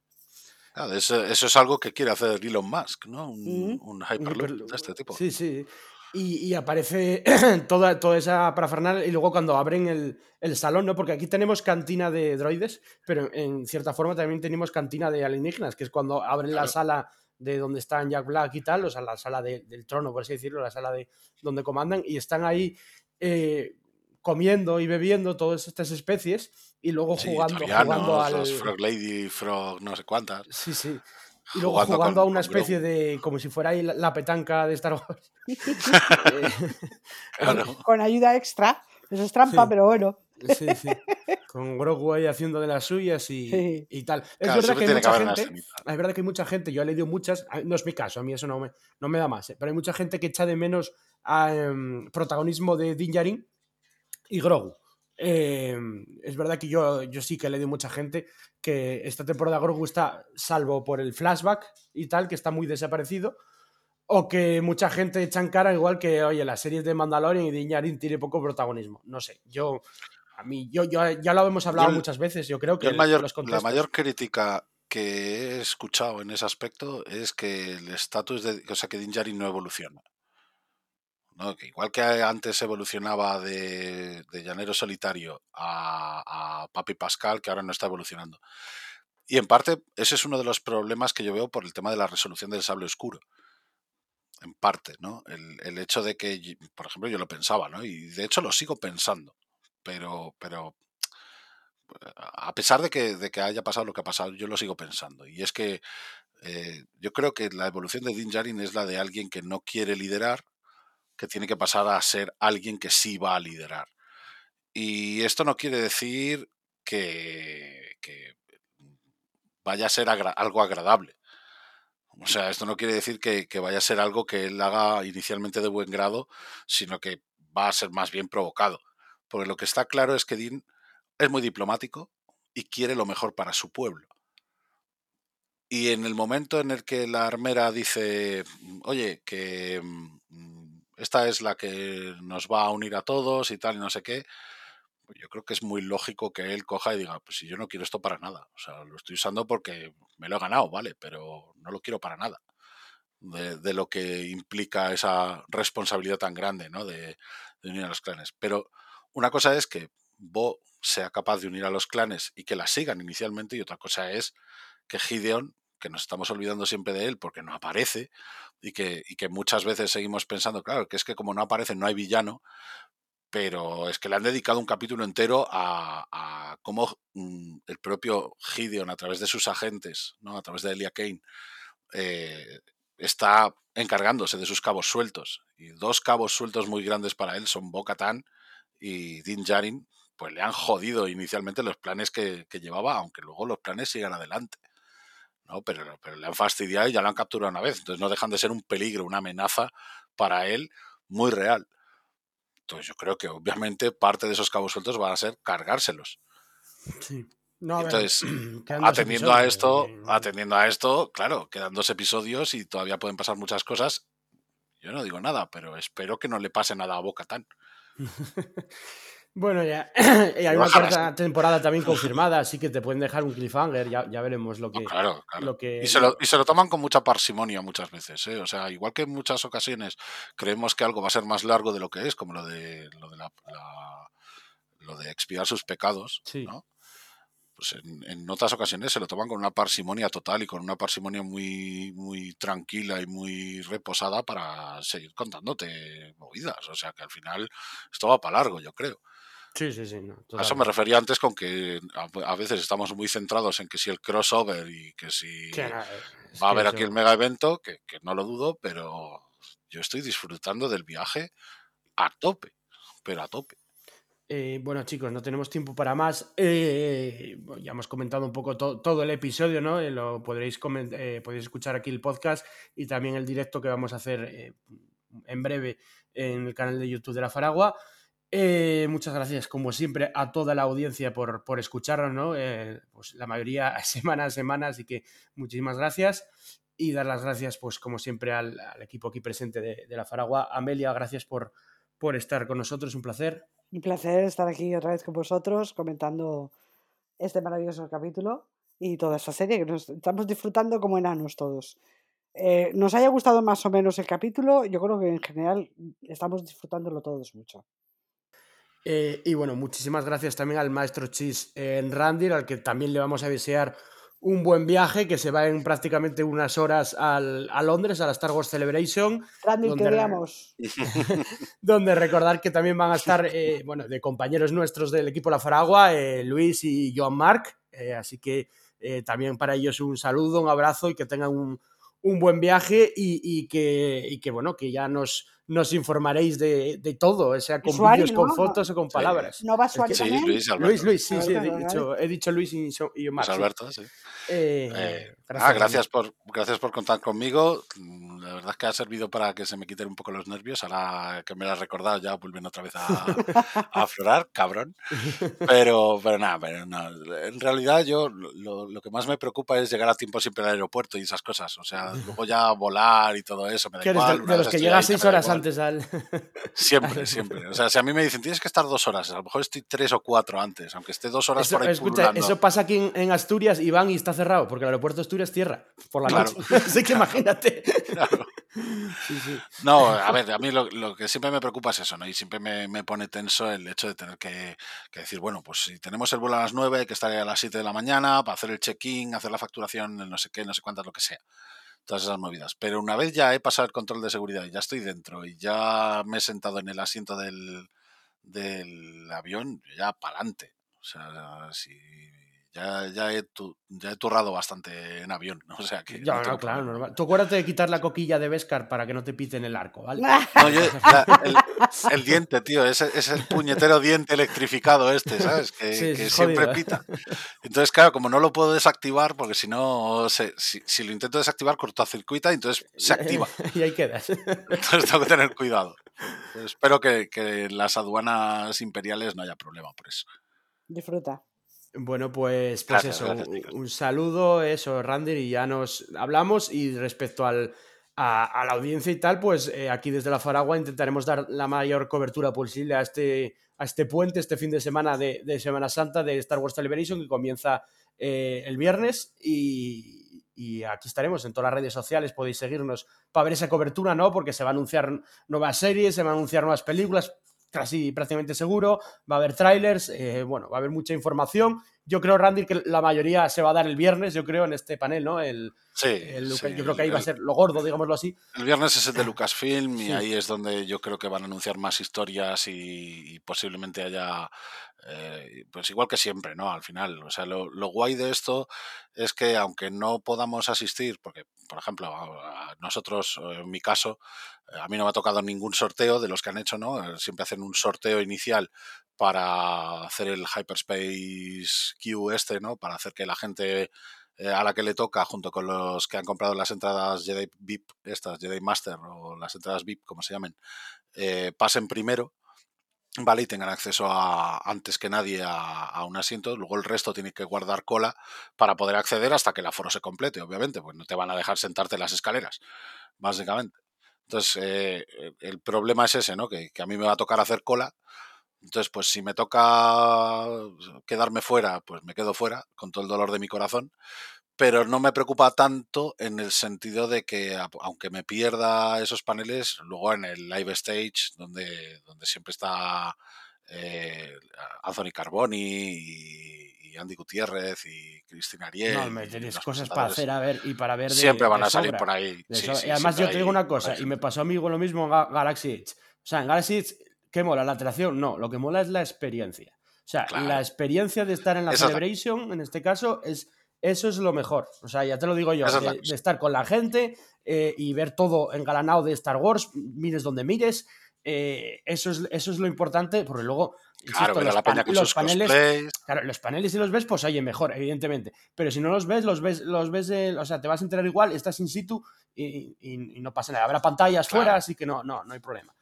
[SPEAKER 4] Claro, eso, eso es algo que quiere hacer Elon Musk, ¿no? Un,
[SPEAKER 3] Mm.
[SPEAKER 4] un
[SPEAKER 2] un
[SPEAKER 4] Hyperloop
[SPEAKER 2] hiperloop.
[SPEAKER 4] de este tipo.
[SPEAKER 2] Sí, sí. Y, y aparece (clears throat) toda, toda esa parafernalia y luego cuando abren el, el salón, ¿no? Porque aquí tenemos cantina de droides, pero en cierta forma también tenemos cantina de alienígenas, que es cuando abren la sala de donde están Jack Black y tal, o sea, la sala de- del trono, por así decirlo, la sala de donde comandan, y están ahí eh, comiendo y bebiendo todas estas especies y luego
[SPEAKER 4] Sí,
[SPEAKER 2] jugando, jugando al...
[SPEAKER 4] los Frog Lady, Frog no sé cuántas.
[SPEAKER 2] Sí, sí. Y luego
[SPEAKER 4] Jugando
[SPEAKER 2] jugando,
[SPEAKER 4] con-
[SPEAKER 2] a una especie de. como si fuera ahí la, la petanca de Star Wars. (laughs) (laughs) Eh,
[SPEAKER 4] Claro.
[SPEAKER 3] Con ayuda extra. Eso es trampa,
[SPEAKER 2] Sí.
[SPEAKER 3] pero bueno.
[SPEAKER 2] Sí, sí. Con Grogu ahí haciendo de las suyas y,
[SPEAKER 3] Sí.
[SPEAKER 2] y tal. Es
[SPEAKER 4] Claro,
[SPEAKER 2] verdad que hay
[SPEAKER 4] que
[SPEAKER 2] mucha gente. Es verdad que hay mucha gente, yo he leído muchas, no es mi caso, a mí eso no me, no me da más, ¿eh? pero hay mucha gente que echa de menos a, em, protagonismo de Din Djarin y Grogu. Eh, es verdad que yo, yo sí que he leído mucha gente que esta temporada Grogu está, salvo por el flashback y tal, que está muy desaparecido, o que mucha gente echa en cara igual que, oye, las series de Mandalorian y Din Djarin tiene poco protagonismo. No sé, yo... A mí, yo, yo ya lo hemos hablado
[SPEAKER 4] Yo
[SPEAKER 2] muchas veces, yo creo que
[SPEAKER 4] Yo el mayor-
[SPEAKER 2] los
[SPEAKER 4] la mayor crítica que he escuchado en ese aspecto es que el estatus de. O sea, que Din Djarin no evoluciona. ¿no? Que igual que antes evolucionaba de, de llanero solitario a, a Papi Pascal, que ahora no está evolucionando. Y en parte, ese es uno de los problemas que yo veo por el tema de la resolución del sable oscuro. En parte, ¿no? El, el hecho de que, por ejemplo, yo lo pensaba, ¿no? Y de hecho lo sigo pensando. Pero, pero a pesar de que, de que haya pasado lo que ha pasado, yo lo sigo pensando. Y es que eh, yo creo que la evolución de Din Djarin es la de alguien que no quiere liderar, que tiene que pasar a ser alguien que sí va a liderar. Y esto no quiere decir que, que vaya a ser algo agradable. O sea, esto no quiere decir que, que vaya a ser algo que él haga inicialmente de buen grado, sino que va a ser más bien provocado. Porque lo que está claro es que Din es muy diplomático y quiere lo mejor para su pueblo. Y en el momento en el que la armera dice, oye, que mm, esta es la que nos va a unir a todos y tal y no sé qué, pues yo creo que es muy lógico que él coja y diga, pues si yo no quiero esto para nada. O sea, lo estoy usando porque me lo he ganado, ¿vale? Pero no lo quiero para nada. De, de lo que implica esa responsabilidad tan grande, ¿no? De, de unir a los clanes. Pero una cosa es que Bo sea capaz de unir a los clanes y que la sigan inicialmente y otra cosa es que Gideon, que nos estamos olvidando siempre de él porque no aparece y que, y que muchas veces seguimos pensando, claro, que es que como no aparece no hay villano, pero es que le han dedicado un capítulo entero a, a cómo mm, el propio Gideon, a través de sus agentes, ¿no? a través de Elia Kane, eh, está encargándose de sus cabos sueltos. Y dos cabos sueltos muy grandes para él son Bo-Katan y Din Djarin, pues le han jodido inicialmente los planes que, que llevaba, aunque luego los planes sigan adelante. ¿no? Pero, pero le han fastidiado y ya lo han capturado una vez. Entonces no dejan de ser un peligro, una amenaza para él muy real. Entonces yo creo que obviamente parte de esos cabos sueltos van a ser cargárselos.
[SPEAKER 2] Sí. No, a ver,
[SPEAKER 4] Entonces, (clears throat) atendiendo a esto,
[SPEAKER 2] eh,
[SPEAKER 4] atendiendo a esto, claro, quedan dos episodios y todavía pueden pasar muchas cosas. Yo no digo nada, pero espero que no le pase nada a Boca Tan. (laughs)
[SPEAKER 2] Bueno, ya (clears throat) hay una cuarta temporada también confirmada, así que te pueden dejar un cliffhanger, ya, ya veremos lo que...
[SPEAKER 4] claro, claro.
[SPEAKER 2] lo que-
[SPEAKER 4] Y se, lo, y se lo toman con mucha parsimonia muchas veces. ¿eh? O sea, igual que en muchas ocasiones creemos que algo va a ser más largo de lo que es, como lo de lo de, la, la- lo de expiar sus pecados,
[SPEAKER 2] Sí.
[SPEAKER 4] ¿no? Pues en, en otras ocasiones se lo toman con una parsimonia total y con una parsimonia muy, muy tranquila y muy reposada para seguir contándote movidas. O sea que al final esto va para largo, yo creo.
[SPEAKER 2] Sí, sí, sí. no,
[SPEAKER 4] A eso me refería antes con que a, veces estamos muy centrados en que si el crossover y que si
[SPEAKER 2] no, es
[SPEAKER 4] va a haber aquí el mega evento, que, que no lo dudo, pero yo estoy disfrutando del viaje a tope, pero a tope.
[SPEAKER 2] Eh, bueno, chicos, no tenemos tiempo para más. Eh, ya hemos comentado un poco todo el episodio, ¿no? Eh, lo podréis, podéis escuchar aquí el podcast y también el directo que vamos a hacer en breve en el canal de YouTube de La Faragua. muchas gracias, como siempre, a toda la audiencia por, por escucharnos, ¿no? pues la mayoría (laughs) semana a semana, así que muchísimas gracias. Y dar las gracias, pues como siempre, al, equipo aquí presente de, de La Faragua. Amelia, gracias por, por estar con nosotros, un placer.
[SPEAKER 3] Un placer estar aquí otra vez con vosotros comentando este maravilloso capítulo y toda esta serie que nos estamos disfrutando como enanos todos. Eh, nos haya gustado más o menos el capítulo, yo creo que en general estamos disfrutándolo todos mucho.
[SPEAKER 2] Eh, y bueno, muchísimas gracias también al maestro Chis en Randir, al que también le vamos a desear un buen viaje que se va en prácticamente unas horas al, a Londres, a la Star Wars Celebration.
[SPEAKER 3] donde, (laughs)
[SPEAKER 2] donde recordar que también van a estar, eh, bueno, de compañeros nuestros del equipo La Faragua, eh, Luis y Joan Marc. Eh, así que también para ellos un saludo, un abrazo y que tengan un, un buen viaje y, que, y, que, bueno, que ya nos, nos informaréis de, de todo, sea con vídeos, con fotos o con palabras.
[SPEAKER 3] ¿No va Suárez
[SPEAKER 4] sí, Luis,
[SPEAKER 2] Luis, Luis, sí, sí, he dicho, he dicho Luis y, y Omar.
[SPEAKER 4] Pues Alberto, sí.
[SPEAKER 2] Eh, eh,
[SPEAKER 4] gracias, ah, gracias por, gracias por contar conmigo. Mm, la verdad es que ha servido para que se me quiten un poco los nervios. Ahora que me lo has recordado, ya vuelven otra vez a, a aflorar, (laughs) cabrón. Pero, pero nada, pero no. en realidad yo lo, lo, que más me preocupa es llegar a tiempo siempre al aeropuerto y esas cosas. O sea, luego ya volar y todo eso. Me da igual,
[SPEAKER 2] de, los que llegas seis horas antes al.
[SPEAKER 4] Siempre, (laughs) siempre. O sea, si a mí me dicen tienes que estar dos horas, a lo mejor estoy tres o cuatro antes, aunque esté dos horas por ahí
[SPEAKER 2] escucha, Eso pasa aquí en, Asturias y van y está cerrado, porque el aeropuerto de Asturias cierra por la noche. (laughs) Así que imagínate. (laughs)
[SPEAKER 4] No, a ver, a mí lo, que siempre me preocupa es eso, ¿no? Y siempre me, pone tenso el hecho de tener que, decir, bueno, pues si tenemos el vuelo a las 9, hay que estar a las 7 de la mañana para hacer el check-in, hacer la facturación, no sé qué, no sé cuántas, lo que sea todas esas movidas. Pero una vez ya he pasado el control de seguridad y ya estoy dentro y ya me he sentado en el asiento del, del avión, ya para adelante. O sea, si ya, ya, he ya he turrado bastante en avión, (laughs) O sea que.
[SPEAKER 2] Ya, no, claro, normal. Tú acuérdate de quitar la coquilla de Vescar para que no te piten el arco, ¿vale?
[SPEAKER 4] No, yo, el, diente, tío, es, es, el puñetero diente electrificado este, ¿sabes? Que, siempre ¿eh? pita. Entonces, claro, como no lo puedo desactivar, porque si no, si, si, lo intento desactivar, cortocircuita y entonces se activa. (laughs)
[SPEAKER 2] y ahí quedas.
[SPEAKER 4] Entonces tengo que tener cuidado. espero que, que en las aduanas imperiales no haya problema por eso.
[SPEAKER 3] Disfruta.
[SPEAKER 2] Bueno, pues, pues eso, un, saludo, eso, Randy, y ya nos hablamos. Y respecto al, a, la audiencia y tal, pues eh, aquí desde la Faragua intentaremos dar la mayor cobertura posible a este, a este puente, este fin de semana de, Semana Santa de Star Wars Celebration, que comienza eh, el viernes. Y, y, aquí estaremos en todas las redes sociales, podéis seguirnos para ver esa cobertura, ¿no? Porque se va a anunciar nuevas series, se van a anunciar nuevas películas, casi prácticamente seguro, va a haber trailers, eh, bueno, va a haber mucha información. Yo creo, Randy, que la mayoría se va a dar el viernes, yo creo, en este panel, ¿no? El,
[SPEAKER 4] sí,
[SPEAKER 2] Yo creo que ahí va a ser lo gordo, digámoslo así.
[SPEAKER 4] El viernes es el de Lucasfilm y ahí es donde yo creo que van a anunciar más historias y posiblemente haya eh, pues igual que siempre, ¿no? Al final, o sea, lo, guay de esto es que aunque no podamos asistir, porque, por ejemplo, a, nosotros, en mi caso, eh, a mí no me ha tocado ningún sorteo de los que han hecho, ¿no? Eh, siempre hacen un sorteo inicial para hacer el Hyperspace Q este, ¿no? Para hacer que la gente a la que le toca, junto con los que han comprado las entradas Jedi VIP, estas Jedi Master o las entradas VIP, como se llamen, pasen primero ¿vale? Y tengan acceso a, antes que nadie a, un asiento. Luego el resto tiene que guardar cola para poder acceder hasta que el aforo se complete, obviamente, pues no te van a dejar sentarte en las escaleras, básicamente. Entonces, eh, el problema es ese, ¿no? Que, que, a mí me va a tocar hacer cola. Entonces, pues si me toca quedarme fuera, pues me quedo fuera, con todo el dolor de mi corazón pero no me preocupa tanto en el sentido de que aunque me pierda esos paneles, luego en el live stage, donde, donde siempre está eh, Anthony Carboni y, Andy Gutiérrez y Cristina Ariel.
[SPEAKER 2] No, me tenéis cosas para hacer a ver y para ver.
[SPEAKER 4] siempre van a salir por ahí.
[SPEAKER 2] y además yo te digo una cosa, y me pasó a mí lo mismo en Galaxy Edge. O sea, en Galaxy Edge, ¿qué mola? La atracción, no, lo que mola es la experiencia. O sea, la experiencia de estar en la Celebration, en este caso, es eso es lo mejor. O sea, ya te lo digo yo, de, estar con la gente, eh, y ver todo engalanado de Star Wars, mires donde mires. eh, eso, es, eso es lo importante, porque luego,
[SPEAKER 4] Claro,
[SPEAKER 2] los,
[SPEAKER 4] la
[SPEAKER 2] pan- los paneles, claro, los paneles si los ves, pues oye, mejor, evidentemente. Pero si no los ves, los ves, los ves, eh, o sea, te vas a enterar igual, estás in situ y, y- y no pasa nada. Habrá pantallas
[SPEAKER 4] Claro.
[SPEAKER 2] fuera, así que no, no, no hay problema.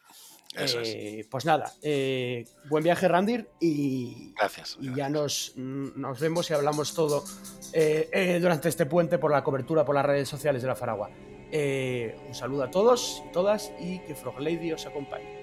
[SPEAKER 4] Eso es.
[SPEAKER 2] Eh, Pues nada, eh, buen viaje, Randir, y,
[SPEAKER 4] Gracias.
[SPEAKER 2] y ya nos, mm, nos vemos y hablamos todo eh, durante este puente por la cobertura por las redes sociales de la Faragua. Un saludo a todos y todas y que Frog Lady os acompañe.